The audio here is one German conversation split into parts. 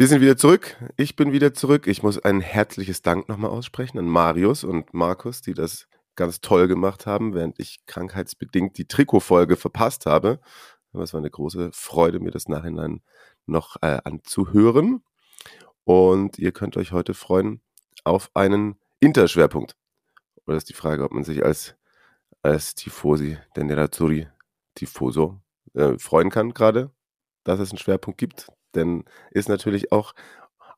Wir sind wieder zurück. Ich bin wieder zurück. Ich muss ein herzliches Dank nochmal aussprechen an Marius und Markus, die das ganz toll gemacht haben, während ich krankheitsbedingt die Trikotfolge verpasst habe. Aber es war eine große Freude, mir das Nachhinein noch äh, anzuhören. Und ihr könnt euch heute freuen auf einen Interschwerpunkt. Oder ist die Frage, ob man sich als, als Tifosi der Nerazzurri Tifoso äh, freuen kann gerade, dass es einen Schwerpunkt gibt. Denn ist natürlich auch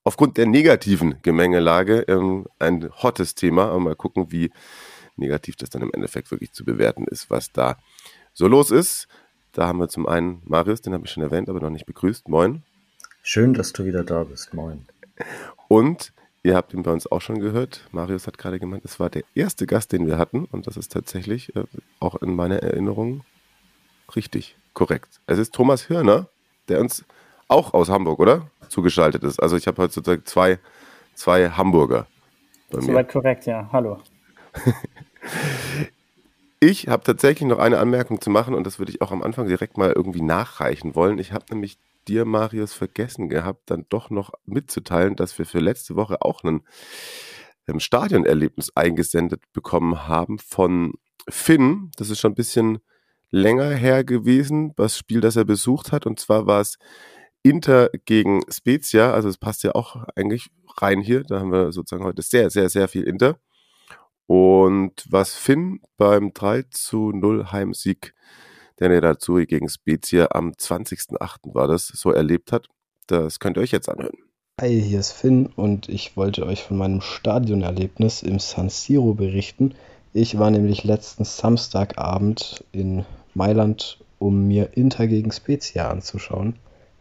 aufgrund der negativen Gemengelage ähm, ein hottes Thema. Aber mal gucken, wie negativ das dann im Endeffekt wirklich zu bewerten ist, was da so los ist. Da haben wir zum einen Marius, den habe ich schon erwähnt, aber noch nicht begrüßt. Moin. Schön, dass du wieder da bist. Moin. Und ihr habt ihn bei uns auch schon gehört. Marius hat gerade gemeint, es war der erste Gast, den wir hatten. Und das ist tatsächlich äh, auch in meiner Erinnerung richtig korrekt. Es ist Thomas Hirner, der uns auch aus Hamburg, oder? Zugeschaltet ist. Also ich habe heute sozusagen zwei, zwei Hamburger bei mir. Soweit korrekt, ja. Hallo. ich habe tatsächlich noch eine Anmerkung zu machen und das würde ich auch am Anfang direkt mal irgendwie nachreichen wollen. Ich habe nämlich dir, Marius, vergessen gehabt, dann doch noch mitzuteilen, dass wir für letzte Woche auch ein, ein Stadionerlebnis eingesendet bekommen haben von Finn. Das ist schon ein bisschen länger her gewesen, das Spiel, das er besucht hat. Und zwar war es Inter gegen Spezia. Also es passt ja auch eigentlich rein hier. Da haben wir sozusagen heute sehr, sehr, sehr viel Inter. Und was Finn beim 3 zu 0 Heimsieg der Nerazzurri gegen Spezia am 20.08. war das, so erlebt hat, das könnt ihr euch jetzt anhören. Hi, hier ist Finn und ich wollte euch von meinem Stadionerlebnis im San Siro berichten. Ich war nämlich letzten Samstagabend in Mailand, um mir Inter gegen Spezia anzuschauen.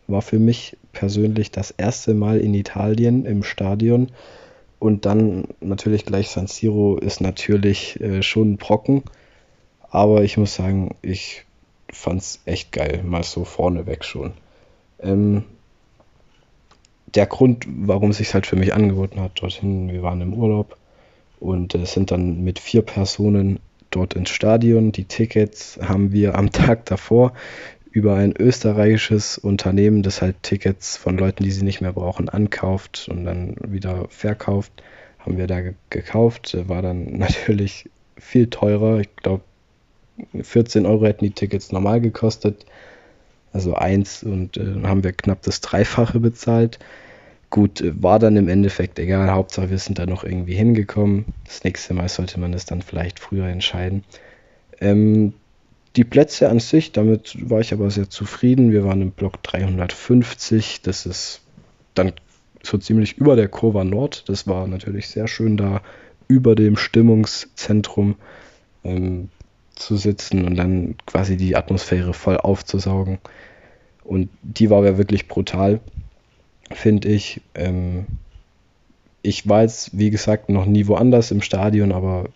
War für mich persönlich das erste Mal in Italien im Stadion und dann natürlich gleich San Siro ist natürlich äh, schon ein Brocken. Aber ich muss sagen, ich fand es echt geil, mal so vorneweg schon. Ähm, der Grund, warum es sich halt für mich angeboten hat, dorthin, wir waren im Urlaub und äh, sind dann mit vier Personen dort ins Stadion. Die Tickets haben wir am Tag davor über ein österreichisches Unternehmen, das halt Tickets von Leuten, die sie nicht mehr brauchen, ankauft und dann wieder verkauft, haben wir da gekauft. War dann natürlich viel teurer. Ich glaube, 14 Euro hätten die Tickets normal gekostet. Also eins und äh, haben wir knapp das Dreifache bezahlt. Gut, äh, war dann im Endeffekt egal. Hauptsache, wir sind da noch irgendwie hingekommen. Das nächste Mal sollte man es dann vielleicht früher entscheiden. Ähm, die Plätze an sich, damit war ich aber sehr zufrieden. Wir waren im Block 350. Das ist dann so ziemlich über der Kurva Nord. Das war natürlich sehr schön da über dem Stimmungszentrum ähm, zu sitzen und dann quasi die Atmosphäre voll aufzusaugen. Und die war ja wirklich brutal, finde ich. Ähm, ich war jetzt, wie gesagt, noch nie woanders im Stadion, aber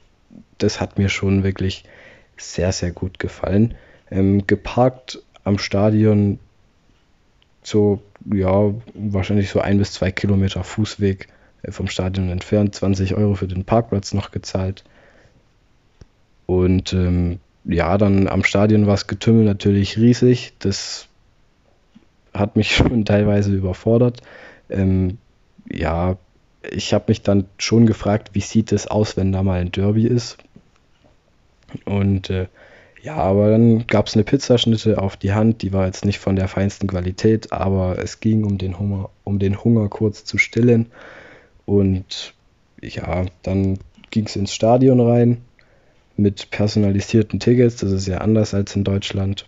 das hat mir schon wirklich sehr, sehr gut gefallen. Ähm, geparkt am Stadion so, ja, wahrscheinlich so ein bis zwei Kilometer Fußweg äh, vom Stadion entfernt, 20 Euro für den Parkplatz noch gezahlt. Und ähm, ja, dann am Stadion war das Getümmel natürlich riesig. Das hat mich schon teilweise überfordert. Ähm, ja, ich habe mich dann schon gefragt, wie sieht es aus, wenn da mal ein Derby ist. Und äh, ja, aber dann gab es eine Pizzaschnitte auf die Hand, die war jetzt nicht von der feinsten Qualität, aber es ging um den Hunger, um den Hunger kurz zu stillen. Und ja, dann ging es ins Stadion rein mit personalisierten Tickets, das ist ja anders als in Deutschland.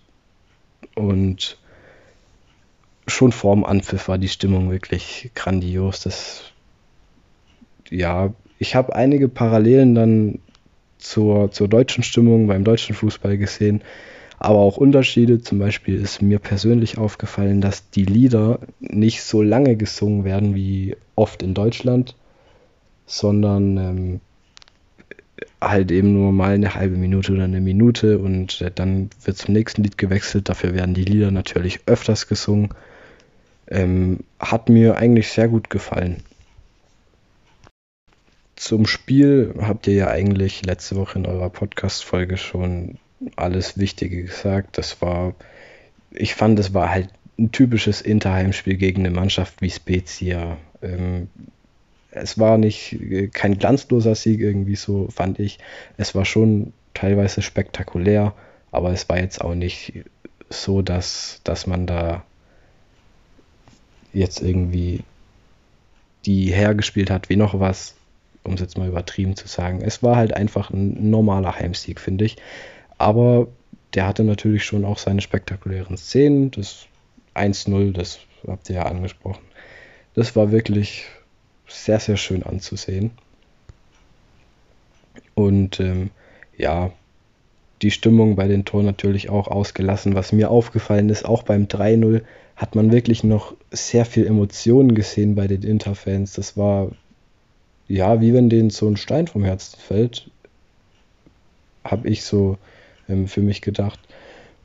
Und schon vorm Anpfiff war die Stimmung wirklich grandios. Das ja, ich habe einige Parallelen dann zur, zur deutschen Stimmung beim deutschen Fußball gesehen. aber auch Unterschiede. Zum Beispiel ist mir persönlich aufgefallen, dass die Lieder nicht so lange gesungen werden wie oft in Deutschland, sondern ähm, halt eben nur mal eine halbe Minute oder eine Minute und äh, dann wird zum nächsten Lied gewechselt. Dafür werden die Lieder natürlich öfters gesungen. Ähm, hat mir eigentlich sehr gut gefallen. Zum Spiel habt ihr ja eigentlich letzte Woche in eurer Podcast-Folge schon alles Wichtige gesagt. Das war, ich fand, es war halt ein typisches Interheimspiel gegen eine Mannschaft wie Spezia. Ähm, es war nicht äh, kein glanzloser Sieg irgendwie so, fand ich. Es war schon teilweise spektakulär, aber es war jetzt auch nicht so, dass, dass man da jetzt irgendwie die hergespielt hat wie noch was, um es jetzt mal übertrieben zu sagen. Es war halt einfach ein normaler Heimsieg, finde ich. Aber der hatte natürlich schon auch seine spektakulären Szenen. Das 1-0, das habt ihr ja angesprochen. Das war wirklich sehr, sehr schön anzusehen. Und ähm, ja, die Stimmung bei den Toren natürlich auch ausgelassen. Was mir aufgefallen ist, auch beim 3-0 hat man wirklich noch sehr viel Emotionen gesehen bei den Interfans. Das war ja, wie wenn denen so ein Stein vom Herzen fällt, habe ich so ähm, für mich gedacht.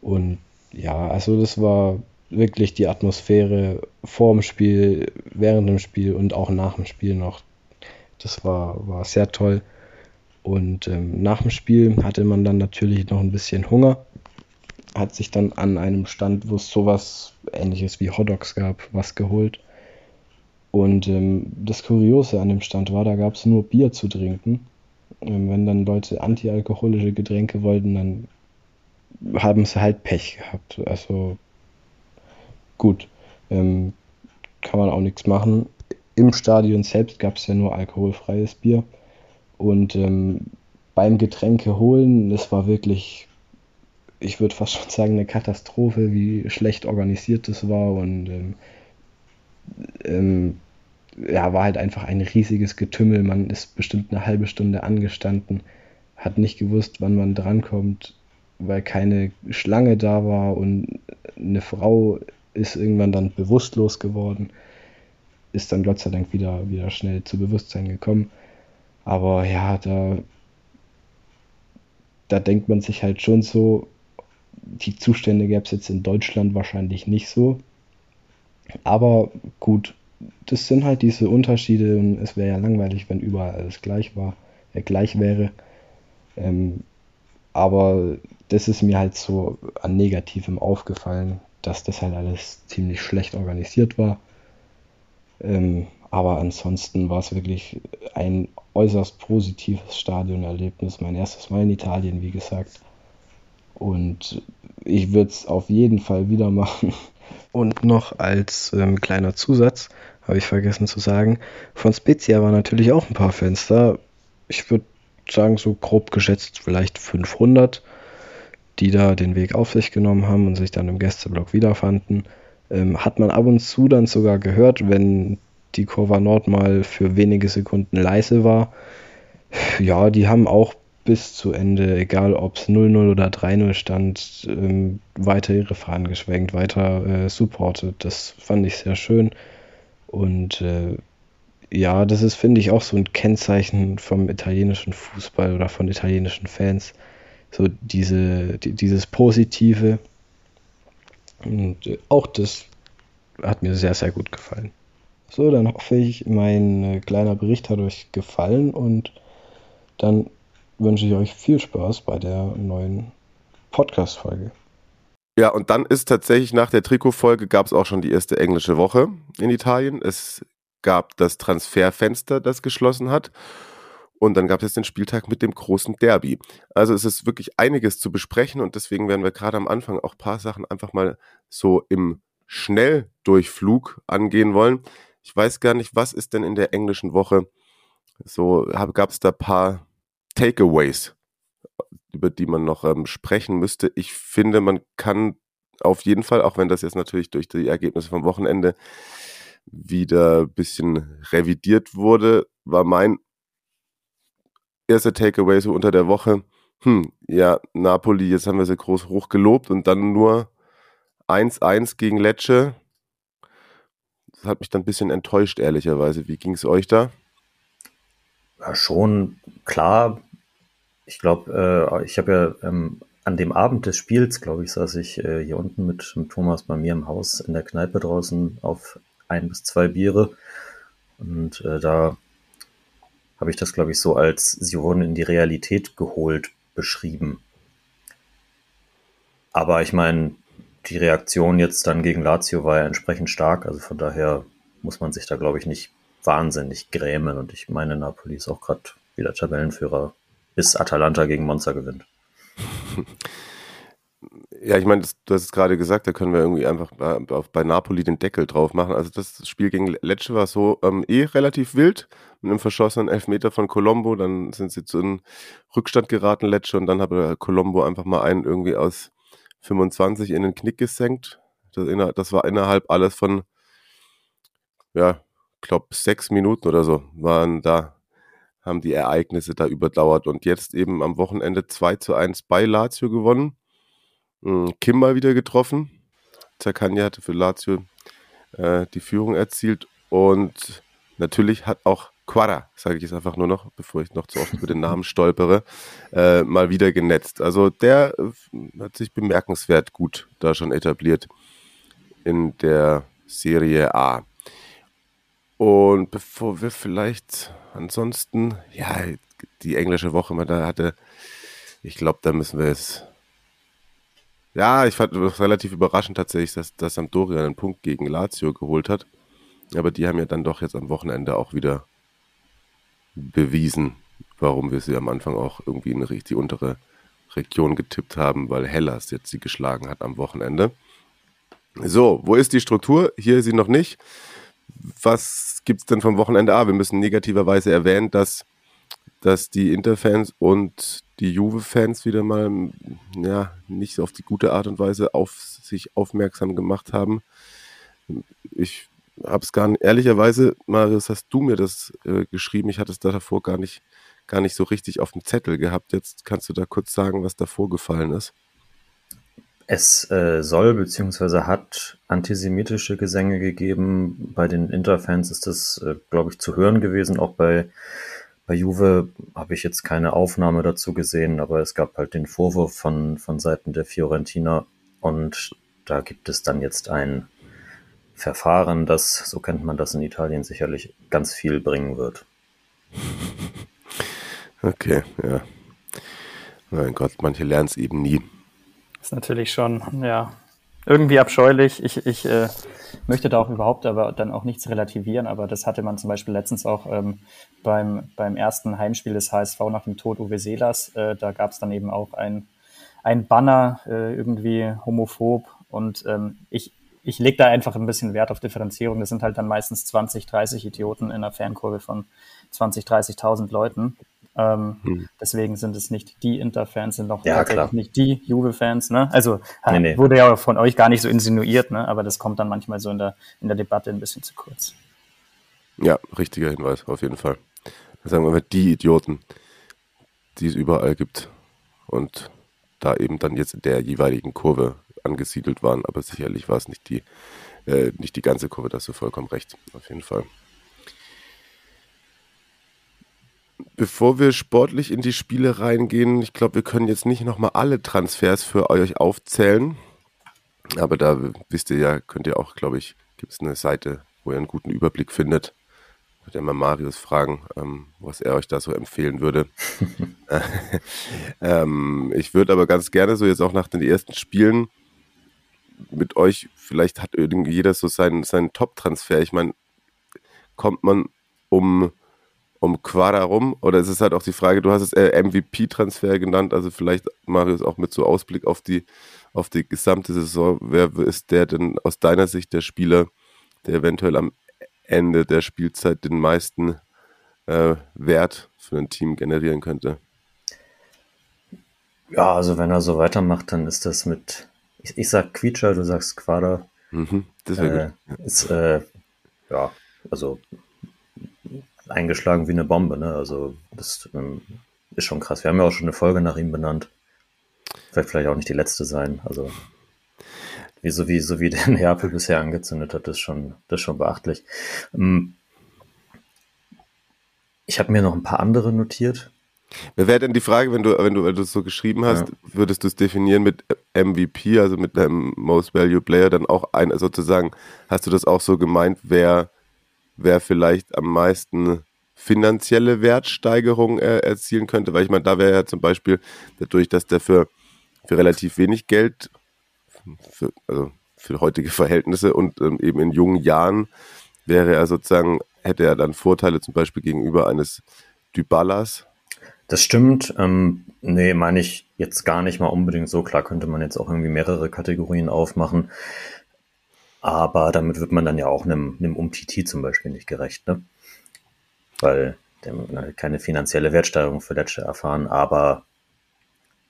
Und ja, also das war wirklich die Atmosphäre vor dem Spiel, während dem Spiel und auch nach dem Spiel noch. Das war, war sehr toll. Und ähm, nach dem Spiel hatte man dann natürlich noch ein bisschen Hunger. Hat sich dann an einem Stand, wo es sowas ähnliches wie Hotdogs gab, was geholt. Und ähm, das Kuriose an dem Stand war, da gab es nur Bier zu trinken. Ähm, wenn dann Leute antialkoholische Getränke wollten, dann haben sie halt Pech gehabt. Also gut, ähm, kann man auch nichts machen. Im Stadion selbst gab es ja nur alkoholfreies Bier. Und ähm, beim Getränke holen, das war wirklich, ich würde fast schon sagen, eine Katastrophe, wie schlecht organisiert das war. Und ähm, ähm, ja, war halt einfach ein riesiges Getümmel. Man ist bestimmt eine halbe Stunde angestanden, hat nicht gewusst, wann man drankommt, weil keine Schlange da war und eine Frau ist irgendwann dann bewusstlos geworden, ist dann Gott sei Dank wieder, wieder schnell zu Bewusstsein gekommen. Aber ja, da, da denkt man sich halt schon so, die Zustände gäbe es jetzt in Deutschland wahrscheinlich nicht so. Aber gut, das sind halt diese Unterschiede und es wäre ja langweilig, wenn überall alles gleich war, äh, gleich wäre. Ähm, aber das ist mir halt so an Negativem aufgefallen, dass das halt alles ziemlich schlecht organisiert war. Ähm, aber ansonsten war es wirklich ein äußerst positives Stadionerlebnis. Mein erstes Mal in Italien, wie gesagt. Und ich würde es auf jeden Fall wieder machen. Und noch als ähm, kleiner Zusatz, habe ich vergessen zu sagen, von Spezia waren natürlich auch ein paar da. Ich würde sagen, so grob geschätzt vielleicht 500 die da den Weg auf sich genommen haben und sich dann im Gästeblock wiederfanden. Ähm, hat man ab und zu dann sogar gehört, wenn die Kurva Nord mal für wenige Sekunden leise war. Ja, die haben auch bis zu Ende, egal ob es 0-0 oder 3-0 stand, ähm, weiter ihre Fahnen geschwenkt, weiter äh, supportet. Das fand ich sehr schön. Und äh, ja, das ist, finde ich, auch so ein Kennzeichen vom italienischen Fußball oder von italienischen Fans so diese, die, dieses Positive. Und äh, auch das hat mir sehr, sehr gut gefallen. So, dann hoffe ich, mein äh, kleiner Bericht hat euch gefallen und dann wünsche ich euch viel Spaß bei der neuen Podcast-Folge. Ja, und dann ist tatsächlich nach der Trikotfolge gab es auch schon die erste englische Woche in Italien. Es gab das Transferfenster, das geschlossen hat. Und dann gab es den Spieltag mit dem großen Derby. Also es ist wirklich einiges zu besprechen und deswegen werden wir gerade am Anfang auch ein paar Sachen einfach mal so im Schnelldurchflug angehen wollen. Ich weiß gar nicht, was ist denn in der englischen Woche? So gab es da ein paar Takeaways, über die man noch ähm, sprechen müsste. Ich finde, man kann auf jeden Fall, auch wenn das jetzt natürlich durch die Ergebnisse vom Wochenende wieder ein bisschen revidiert wurde, war mein erste Takeaway so unter der Woche. Hm, ja, Napoli, jetzt haben wir sie groß hoch gelobt und dann nur 1-1 gegen Lecce. Das hat mich dann ein bisschen enttäuscht, ehrlicherweise. Wie ging es euch da? Ja, schon klar. Ich glaube, äh, ich habe ja ähm, an dem Abend des Spiels, glaube ich, saß ich äh, hier unten mit, mit Thomas bei mir im Haus in der Kneipe draußen auf ein bis zwei Biere. Und äh, da habe ich das, glaube ich, so als sie wurden in die Realität geholt beschrieben. Aber ich meine, die Reaktion jetzt dann gegen Lazio war ja entsprechend stark. Also von daher muss man sich da, glaube ich, nicht wahnsinnig grämen. Und ich meine, Napoli ist auch gerade wieder Tabellenführer, bis Atalanta gegen Monza gewinnt. Ja, ich meine, du hast es gerade gesagt, da können wir irgendwie einfach bei, bei, Napoli den Deckel drauf machen. Also das Spiel gegen Lecce war so ähm, eh relativ wild, mit einem verschossenen Elfmeter von Colombo, dann sind sie zu einem Rückstand geraten, Lecce, und dann hat Colombo einfach mal einen irgendwie aus 25 in den Knick gesenkt. Das, das war innerhalb alles von, ja, glaube sechs Minuten oder so waren da, haben die Ereignisse da überdauert und jetzt eben am Wochenende 2 zu 1 bei Lazio gewonnen hm, Kim mal wieder getroffen. Zakanya hatte für Lazio äh, die Führung erzielt und natürlich hat auch Quara, sage ich jetzt einfach nur noch, bevor ich noch zu oft über den Namen stolpere, äh, mal wieder genetzt. Also der äh, hat sich bemerkenswert gut da schon etabliert in der Serie A. Und bevor wir vielleicht ansonsten, ja, die englische Woche, man da hatte, ich glaube, da müssen wir es ja, ich fand es relativ überraschend tatsächlich, dass, dass Sampdoria einen Punkt gegen Lazio geholt hat. Aber die haben ja dann doch jetzt am Wochenende auch wieder bewiesen, warum wir sie am Anfang auch irgendwie in die untere Region getippt haben, weil Hellas jetzt sie geschlagen hat am Wochenende. So, wo ist die Struktur? Hier ist sie noch nicht. Was gibt es denn vom Wochenende A? Wir müssen negativerweise erwähnen, dass, dass die Interfans und die Juve-Fans wieder mal ja, nicht auf die gute Art und Weise auf sich aufmerksam gemacht haben. Ich habe es gar nicht, ehrlicherweise, Marius, hast du mir das äh, geschrieben. Ich hatte es da davor gar nicht, gar nicht so richtig auf dem Zettel gehabt. Jetzt kannst du da kurz sagen, was da vorgefallen ist. Es äh, soll bzw. hat antisemitische Gesänge gegeben. Bei den Interfans ist das, äh, glaube ich, zu hören gewesen, auch bei bei Juve habe ich jetzt keine Aufnahme dazu gesehen, aber es gab halt den Vorwurf von, von Seiten der Fiorentina und da gibt es dann jetzt ein Verfahren, das, so kennt man das in Italien, sicherlich ganz viel bringen wird. Okay, ja. Mein Gott, manche lernen es eben nie. Ist natürlich schon, ja, irgendwie abscheulich. Ich, ich äh, möchte da auch überhaupt aber dann auch nichts relativieren, aber das hatte man zum Beispiel letztens auch ähm, beim, beim ersten Heimspiel des HSV nach dem Tod Uwe Seelers. Äh, da gab es dann eben auch ein, ein Banner, äh, irgendwie homophob. Und ähm, ich, ich lege da einfach ein bisschen Wert auf Differenzierung. Das sind halt dann meistens 20, 30 Idioten in einer Fankurve von 20, 30.000 Leuten. Ähm, hm. Deswegen sind es nicht die Inter-Fans, sind auch ja, nicht die Juve-Fans. Ne? Also nee, nee. wurde ja von euch gar nicht so insinuiert, ne? aber das kommt dann manchmal so in der, in der Debatte ein bisschen zu kurz. Ja, richtiger Hinweis, auf jeden Fall. sagen wir mal die Idioten, die es überall gibt und da eben dann jetzt in der jeweiligen Kurve angesiedelt waren, aber sicherlich war es nicht die, äh, nicht die ganze Kurve, da hast du vollkommen recht, auf jeden Fall. Bevor wir sportlich in die Spiele reingehen, ich glaube, wir können jetzt nicht nochmal alle Transfers für euch aufzählen. Aber da wisst ihr ja, könnt ihr auch, glaube ich, gibt es eine Seite, wo ihr einen guten Überblick findet. Könnt ihr mal Marius fragen, ähm, was er euch da so empfehlen würde. ähm, ich würde aber ganz gerne so jetzt auch nach den ersten Spielen mit euch, vielleicht hat jeder so seinen, seinen Top-Transfer. Ich meine, kommt man um um Quadra rum? Oder ist es halt auch die Frage, du hast es MVP-Transfer genannt, also vielleicht, Marius, auch mit so Ausblick auf die, auf die gesamte Saison. Wer ist der denn aus deiner Sicht der Spieler, der eventuell am Ende der Spielzeit den meisten äh, Wert für ein Team generieren könnte? Ja, also wenn er so weitermacht, dann ist das mit, ich, ich sag Quietscher, du sagst Quadra. Mhm, das wäre äh, gut. Ist, äh, ja, also eingeschlagen wie eine Bombe. Ne? Also das ähm, ist schon krass. Wir haben ja auch schon eine Folge nach ihm benannt. Wird vielleicht auch nicht die letzte sein. Also wie so wie, so wie der Neapel bisher angezündet hat, ist schon, das ist schon beachtlich. Ähm, ich habe mir noch ein paar andere notiert. Wer wäre denn die Frage, wenn du, wenn du, wenn du es so geschrieben hast, ja. würdest du es definieren mit MVP, also mit einem Most Value Player, dann auch ein, sozusagen, hast du das auch so gemeint, wer, wer vielleicht am meisten finanzielle Wertsteigerung äh, erzielen könnte? Weil ich meine, da wäre ja zum Beispiel dadurch, dass der für, für relativ wenig Geld, für, also für heutige Verhältnisse und ähm, eben in jungen Jahren wäre er sozusagen, hätte er dann Vorteile zum Beispiel gegenüber eines Dybalas, das stimmt. Ähm, nee, meine ich jetzt gar nicht mal unbedingt so. Klar könnte man jetzt auch irgendwie mehrere Kategorien aufmachen. Aber damit wird man dann ja auch einem, einem Umtiti zum Beispiel nicht gerecht, ne? Weil der hat keine finanzielle Wertsteigerung für Lecce erfahren, aber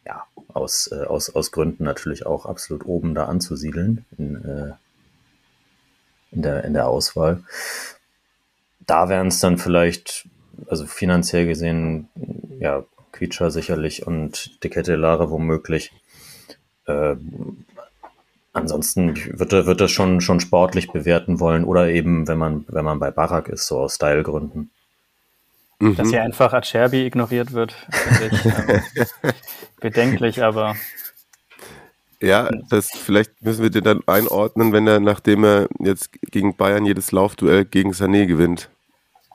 ja, aus, äh, aus, aus Gründen natürlich auch absolut oben da anzusiedeln in, äh, in, der, in der Auswahl. Da wären es dann vielleicht also finanziell gesehen, ja, Quietscher sicherlich und Dekette Lara womöglich. Äh, ansonsten wird er, wird er schon, schon sportlich bewerten wollen oder eben, wenn man, wenn man bei Barak ist, so aus Stylegründen. Mhm. Dass hier einfach Acerbi ignoriert wird, finde ich ähm, bedenklich, aber. Ja, das vielleicht müssen wir den dann einordnen, wenn er, nachdem er jetzt gegen Bayern jedes Laufduell gegen Sané gewinnt.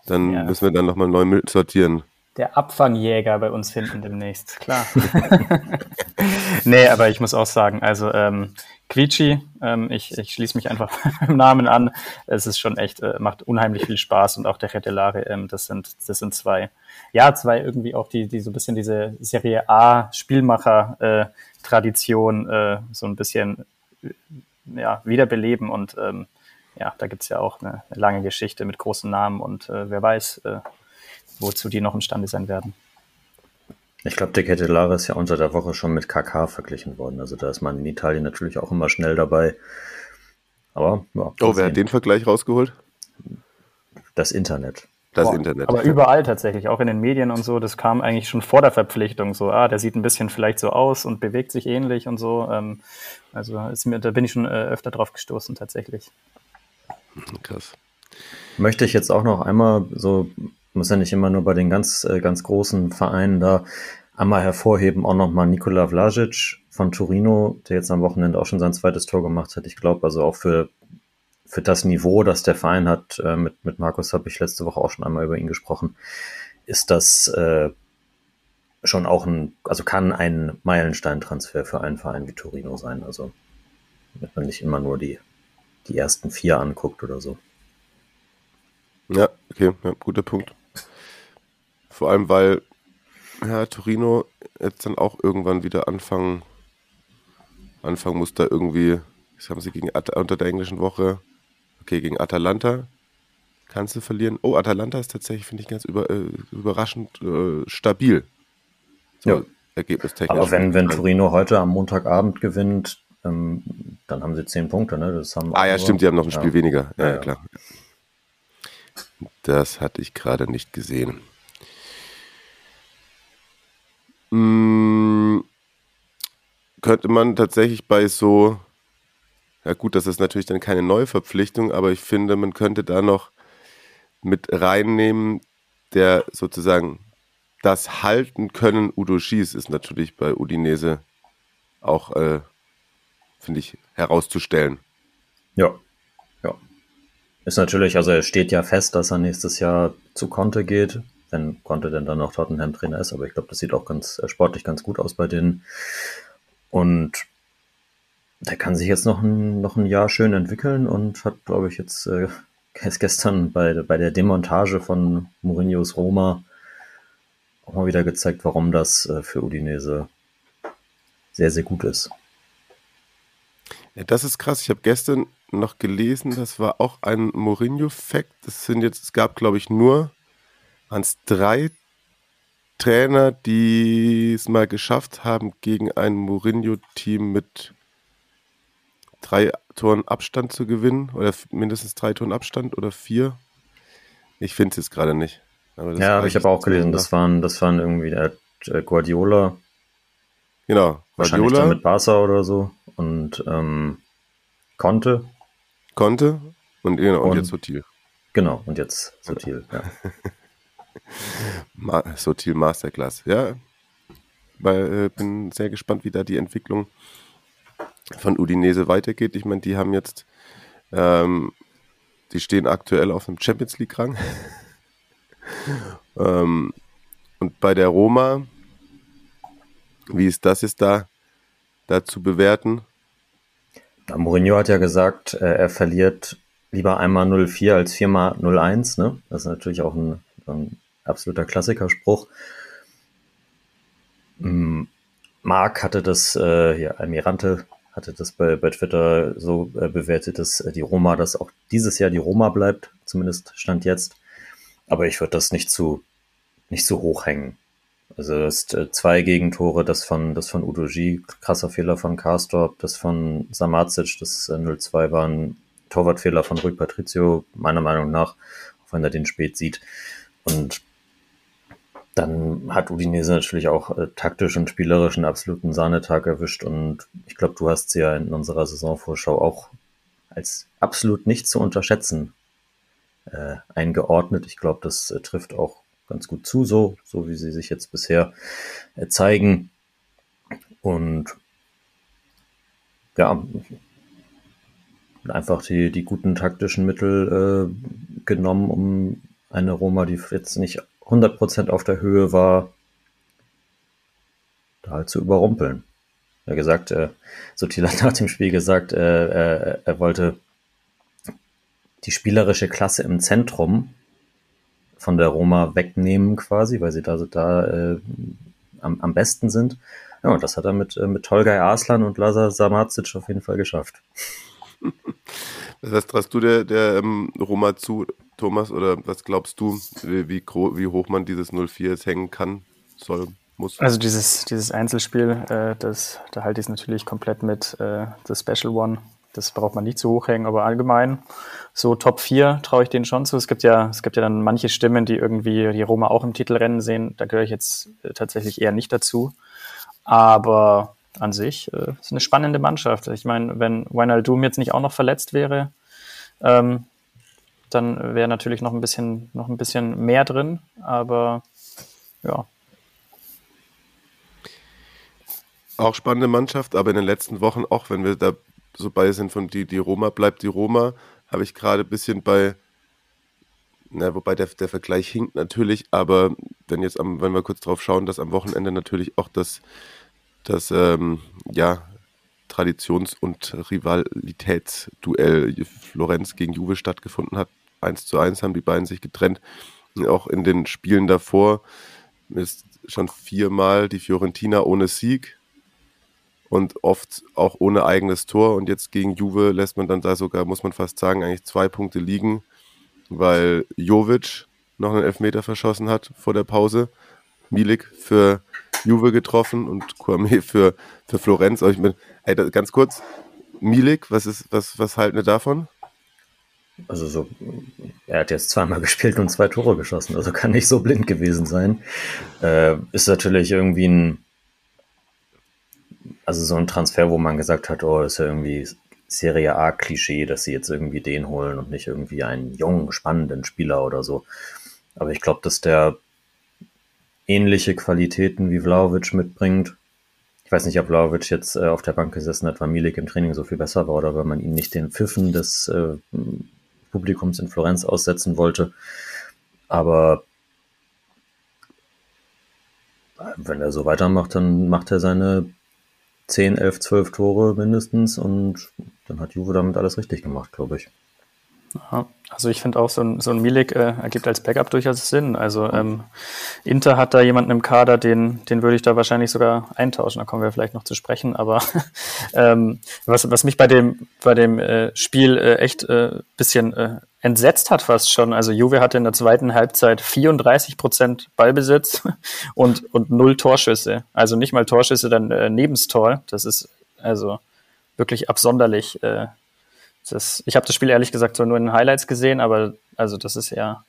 Dann ja. müssen wir dann nochmal neu sortieren. Der Abfangjäger bei uns hinten demnächst, klar. nee, aber ich muss auch sagen, also ähm, Quietschi, ähm, ich, ich schließe mich einfach beim Namen an. Es ist schon echt, äh, macht unheimlich viel Spaß und auch der Retellare, ähm, das sind, das sind zwei, ja, zwei irgendwie auch die, die so ein bisschen diese Serie A Spielmacher-Tradition äh, äh, so ein bisschen äh, ja, wiederbeleben und ähm, ja, da gibt es ja auch eine, eine, lange Geschichte mit großen Namen und äh, wer weiß, äh, wozu die noch imstande sein werden. Ich glaube, der Kettelare ist ja unter der Woche schon mit KK verglichen worden. Also da ist man in Italien natürlich auch immer schnell dabei. Aber ja, Oh, wer hat den Vergleich rausgeholt? Das Internet. Das Boah, Internet. Aber überall tatsächlich, auch in den Medien und so, das kam eigentlich schon vor der Verpflichtung. So, ah, der sieht ein bisschen vielleicht so aus und bewegt sich ähnlich und so. Ähm, also ist mir, da bin ich schon äh, öfter drauf gestoßen tatsächlich. Krass. Möchte ich jetzt auch noch einmal so, muss ja nicht immer nur bei den ganz, äh, ganz großen Vereinen da einmal hervorheben, auch nochmal Nikola Vlasic von Torino, der jetzt am Wochenende auch schon sein zweites Tor gemacht hat. Ich glaube, also auch für, für das Niveau, das der Verein hat, äh, mit, mit Markus habe ich letzte Woche auch schon einmal über ihn gesprochen, ist das äh, schon auch ein, also kann ein Meilenstein-Transfer für einen Verein wie Torino sein. Also, damit man nicht immer nur die die ersten vier anguckt oder so. Ja, okay, ja, guter Punkt. Vor allem, weil ja, Torino jetzt dann auch irgendwann wieder anfangen, anfangen muss da irgendwie, das haben sie gegen unter der englischen Woche, okay, gegen Atalanta kannst du verlieren. Oh, Atalanta ist tatsächlich, finde ich, ganz über, äh, überraschend äh, stabil. So, ja. Ergebnistechnisch. Aber wenn, wenn Torino heute am Montagabend gewinnt, ähm, dann haben sie zehn Punkte. Ne? Das haben ah ja, stimmt, die haben noch ein Spiel ja. weniger. Ja, ja, klar. Das hatte ich gerade nicht gesehen. Hm, könnte man tatsächlich bei so, ja gut, das ist natürlich dann keine Neuverpflichtung, aber ich finde, man könnte da noch mit reinnehmen, der sozusagen das halten können Udo Schies ist natürlich bei Udinese auch äh, finde ich, herauszustellen. Ja, ja. Ist natürlich, also er steht ja fest, dass er nächstes Jahr zu Conte geht, wenn Conte denn dann noch Tottenham-Trainer ist, aber ich glaube, das sieht auch ganz äh, sportlich ganz gut aus bei denen. Und der kann sich jetzt noch ein, noch ein Jahr schön entwickeln und hat, glaube ich, jetzt äh, gestern bei, bei der Demontage von Mourinhos Roma auch mal wieder gezeigt, warum das äh, für Udinese sehr, sehr gut ist. Ja, das ist krass. Ich habe gestern noch gelesen, das war auch ein Mourinho-Fact. Es gab, glaube ich, nur ans drei Trainer, die es mal geschafft haben, gegen ein Mourinho-Team mit drei Toren Abstand zu gewinnen. Oder mindestens drei Toren Abstand oder vier. Ich finde es jetzt gerade nicht. ja, ich habe auch gelesen, das waren, das waren irgendwie, er äh, Guardiola. Genau, Wahrscheinlich Guardiola. mit Barca oder so. Und ähm, Conte. Conte und, genau, und, und jetzt Sotil. Genau, und jetzt Sotil, ja. Ma Sotil Masterclass, ja. Weil äh, bin sehr gespannt, wie da die Entwicklung von Udinese weitergeht. Ich meine, die haben jetzt, ähm, die stehen aktuell auf dem Champions League-Rang. ähm, und bei der Roma, wie ist das jetzt da, da zu bewerten? Mourinho hat ja gesagt, äh, er verliert lieber einmal 0-4 als viermal 0-1. Ne? Das ist natürlich auch ein, ein absoluter Klassikerspruch. Hm, Marc hatte das, äh, hier, Almirante hatte das bei, bei Twitter so äh, bewertet, dass äh, die Roma, dass auch dieses Jahr die Roma bleibt, zumindest stand jetzt. Aber ich würde das nicht zu, nicht zu hoch hängen. Also das ist äh, zwei Gegentore, das von, das von Udoji, krasser Fehler von Karstorp, das von Samacic, das äh, 0-2 war ein Torwartfehler von Rui Patricio, meiner Meinung nach, auch wenn er den spät sieht. Und dann hat Udinese natürlich auch äh, taktisch und spielerisch einen absoluten Sahnetag erwischt und ich glaube, du hast sie ja in unserer Saisonvorschau auch als absolut nicht zu unterschätzen äh, eingeordnet. Ich glaube, das äh, trifft auch ganz gut zu, so, so wie sie sich jetzt bisher äh, zeigen. Und ja, einfach die, die guten taktischen Mittel äh, genommen, um eine Roma, die jetzt nicht 100% auf der Höhe war, da halt zu überrumpeln. Er hat gesagt, äh, Sotil hat nach dem Spiel gesagt, äh, äh, er wollte die spielerische Klasse im Zentrum von der Roma wegnehmen quasi, weil sie da, da äh, am, am besten sind. Ja, und das hat er mit, äh, mit Tolgay Arslan und Lazar Samacic auf jeden Fall geschafft. Was heißt, traust du der, der ähm, Roma zu, Thomas, oder was glaubst du, wie, wie, wie hoch man dieses 0-4 jetzt hängen kann, soll, muss? Also dieses, dieses Einzelspiel, äh, das, da halte ich es natürlich komplett mit äh, The Special One. Das braucht man nicht zu hoch hängen, aber allgemein so Top 4 traue ich denen schon zu. Es gibt ja, es gibt ja dann manche Stimmen, die irgendwie die Roma auch im Titelrennen sehen. Da gehöre ich jetzt äh, tatsächlich eher nicht dazu. Aber an sich äh, ist eine spannende Mannschaft. Ich meine, wenn Wijnaldum jetzt nicht auch noch verletzt wäre, ähm, dann wäre natürlich noch ein bisschen, noch ein bisschen mehr drin. Aber ja. Auch spannende Mannschaft, aber in den letzten Wochen, auch wenn wir da so bei sind von die, die Roma bleibt die Roma, habe ich gerade ein bisschen bei, na, wobei der, der Vergleich hinkt natürlich, aber wenn jetzt am, wenn wir kurz drauf schauen, dass am Wochenende natürlich auch das, das ähm, ja, Traditions- und Rivalitätsduell Florenz gegen Juve stattgefunden hat. 1 zu 1 haben die beiden sich getrennt. Auch in den Spielen davor ist schon viermal die Fiorentina ohne Sieg und oft auch ohne eigenes Tor. Und jetzt gegen Juve lässt man dann da sogar, muss man fast sagen, eigentlich zwei Punkte liegen, weil Jovic noch einen Elfmeter verschossen hat vor der Pause. Milik für Juve getroffen und Kwame für, für Florenz. Aber ich bin, ey, ganz kurz, Milik, was ist, was, was halten wir davon? Also so, er hat jetzt zweimal gespielt und zwei Tore geschossen, also kann nicht so blind gewesen sein. Äh, ist natürlich irgendwie ein, also so ein Transfer, wo man gesagt hat, oh, ist ja irgendwie Serie A-Klischee, dass sie jetzt irgendwie den holen und nicht irgendwie einen jungen, spannenden Spieler oder so. Aber ich glaube, dass der ähnliche Qualitäten wie Vlaovic mitbringt. Ich weiß nicht, ob Vlaovic jetzt äh, auf der Bank gesessen hat, weil Milik im Training so viel besser war oder weil man ihn nicht den Pfiffen des äh, Publikums in Florenz aussetzen wollte. Aber wenn er so weitermacht, dann macht er seine 10, 11, 12 Tore mindestens und dann hat Juve damit alles richtig gemacht, glaube ich. Also ich finde auch, so ein, so ein Milik äh, ergibt als Backup durchaus Sinn. Also ähm, Inter hat da jemanden im Kader, den, den würde ich da wahrscheinlich sogar eintauschen. Da kommen wir vielleicht noch zu sprechen. Aber ähm, was, was mich bei dem, bei dem äh, Spiel äh, echt äh, bisschen äh, entsetzt hat fast schon. Also Juve hatte in der zweiten Halbzeit 34 Prozent Ballbesitz und, und null Torschüsse. Also nicht mal Torschüsse dann äh, nebens Tor. Das ist also wirklich absonderlich. Äh, das, ich habe das Spiel ehrlich gesagt so nur in den Highlights gesehen, aber also das ist ja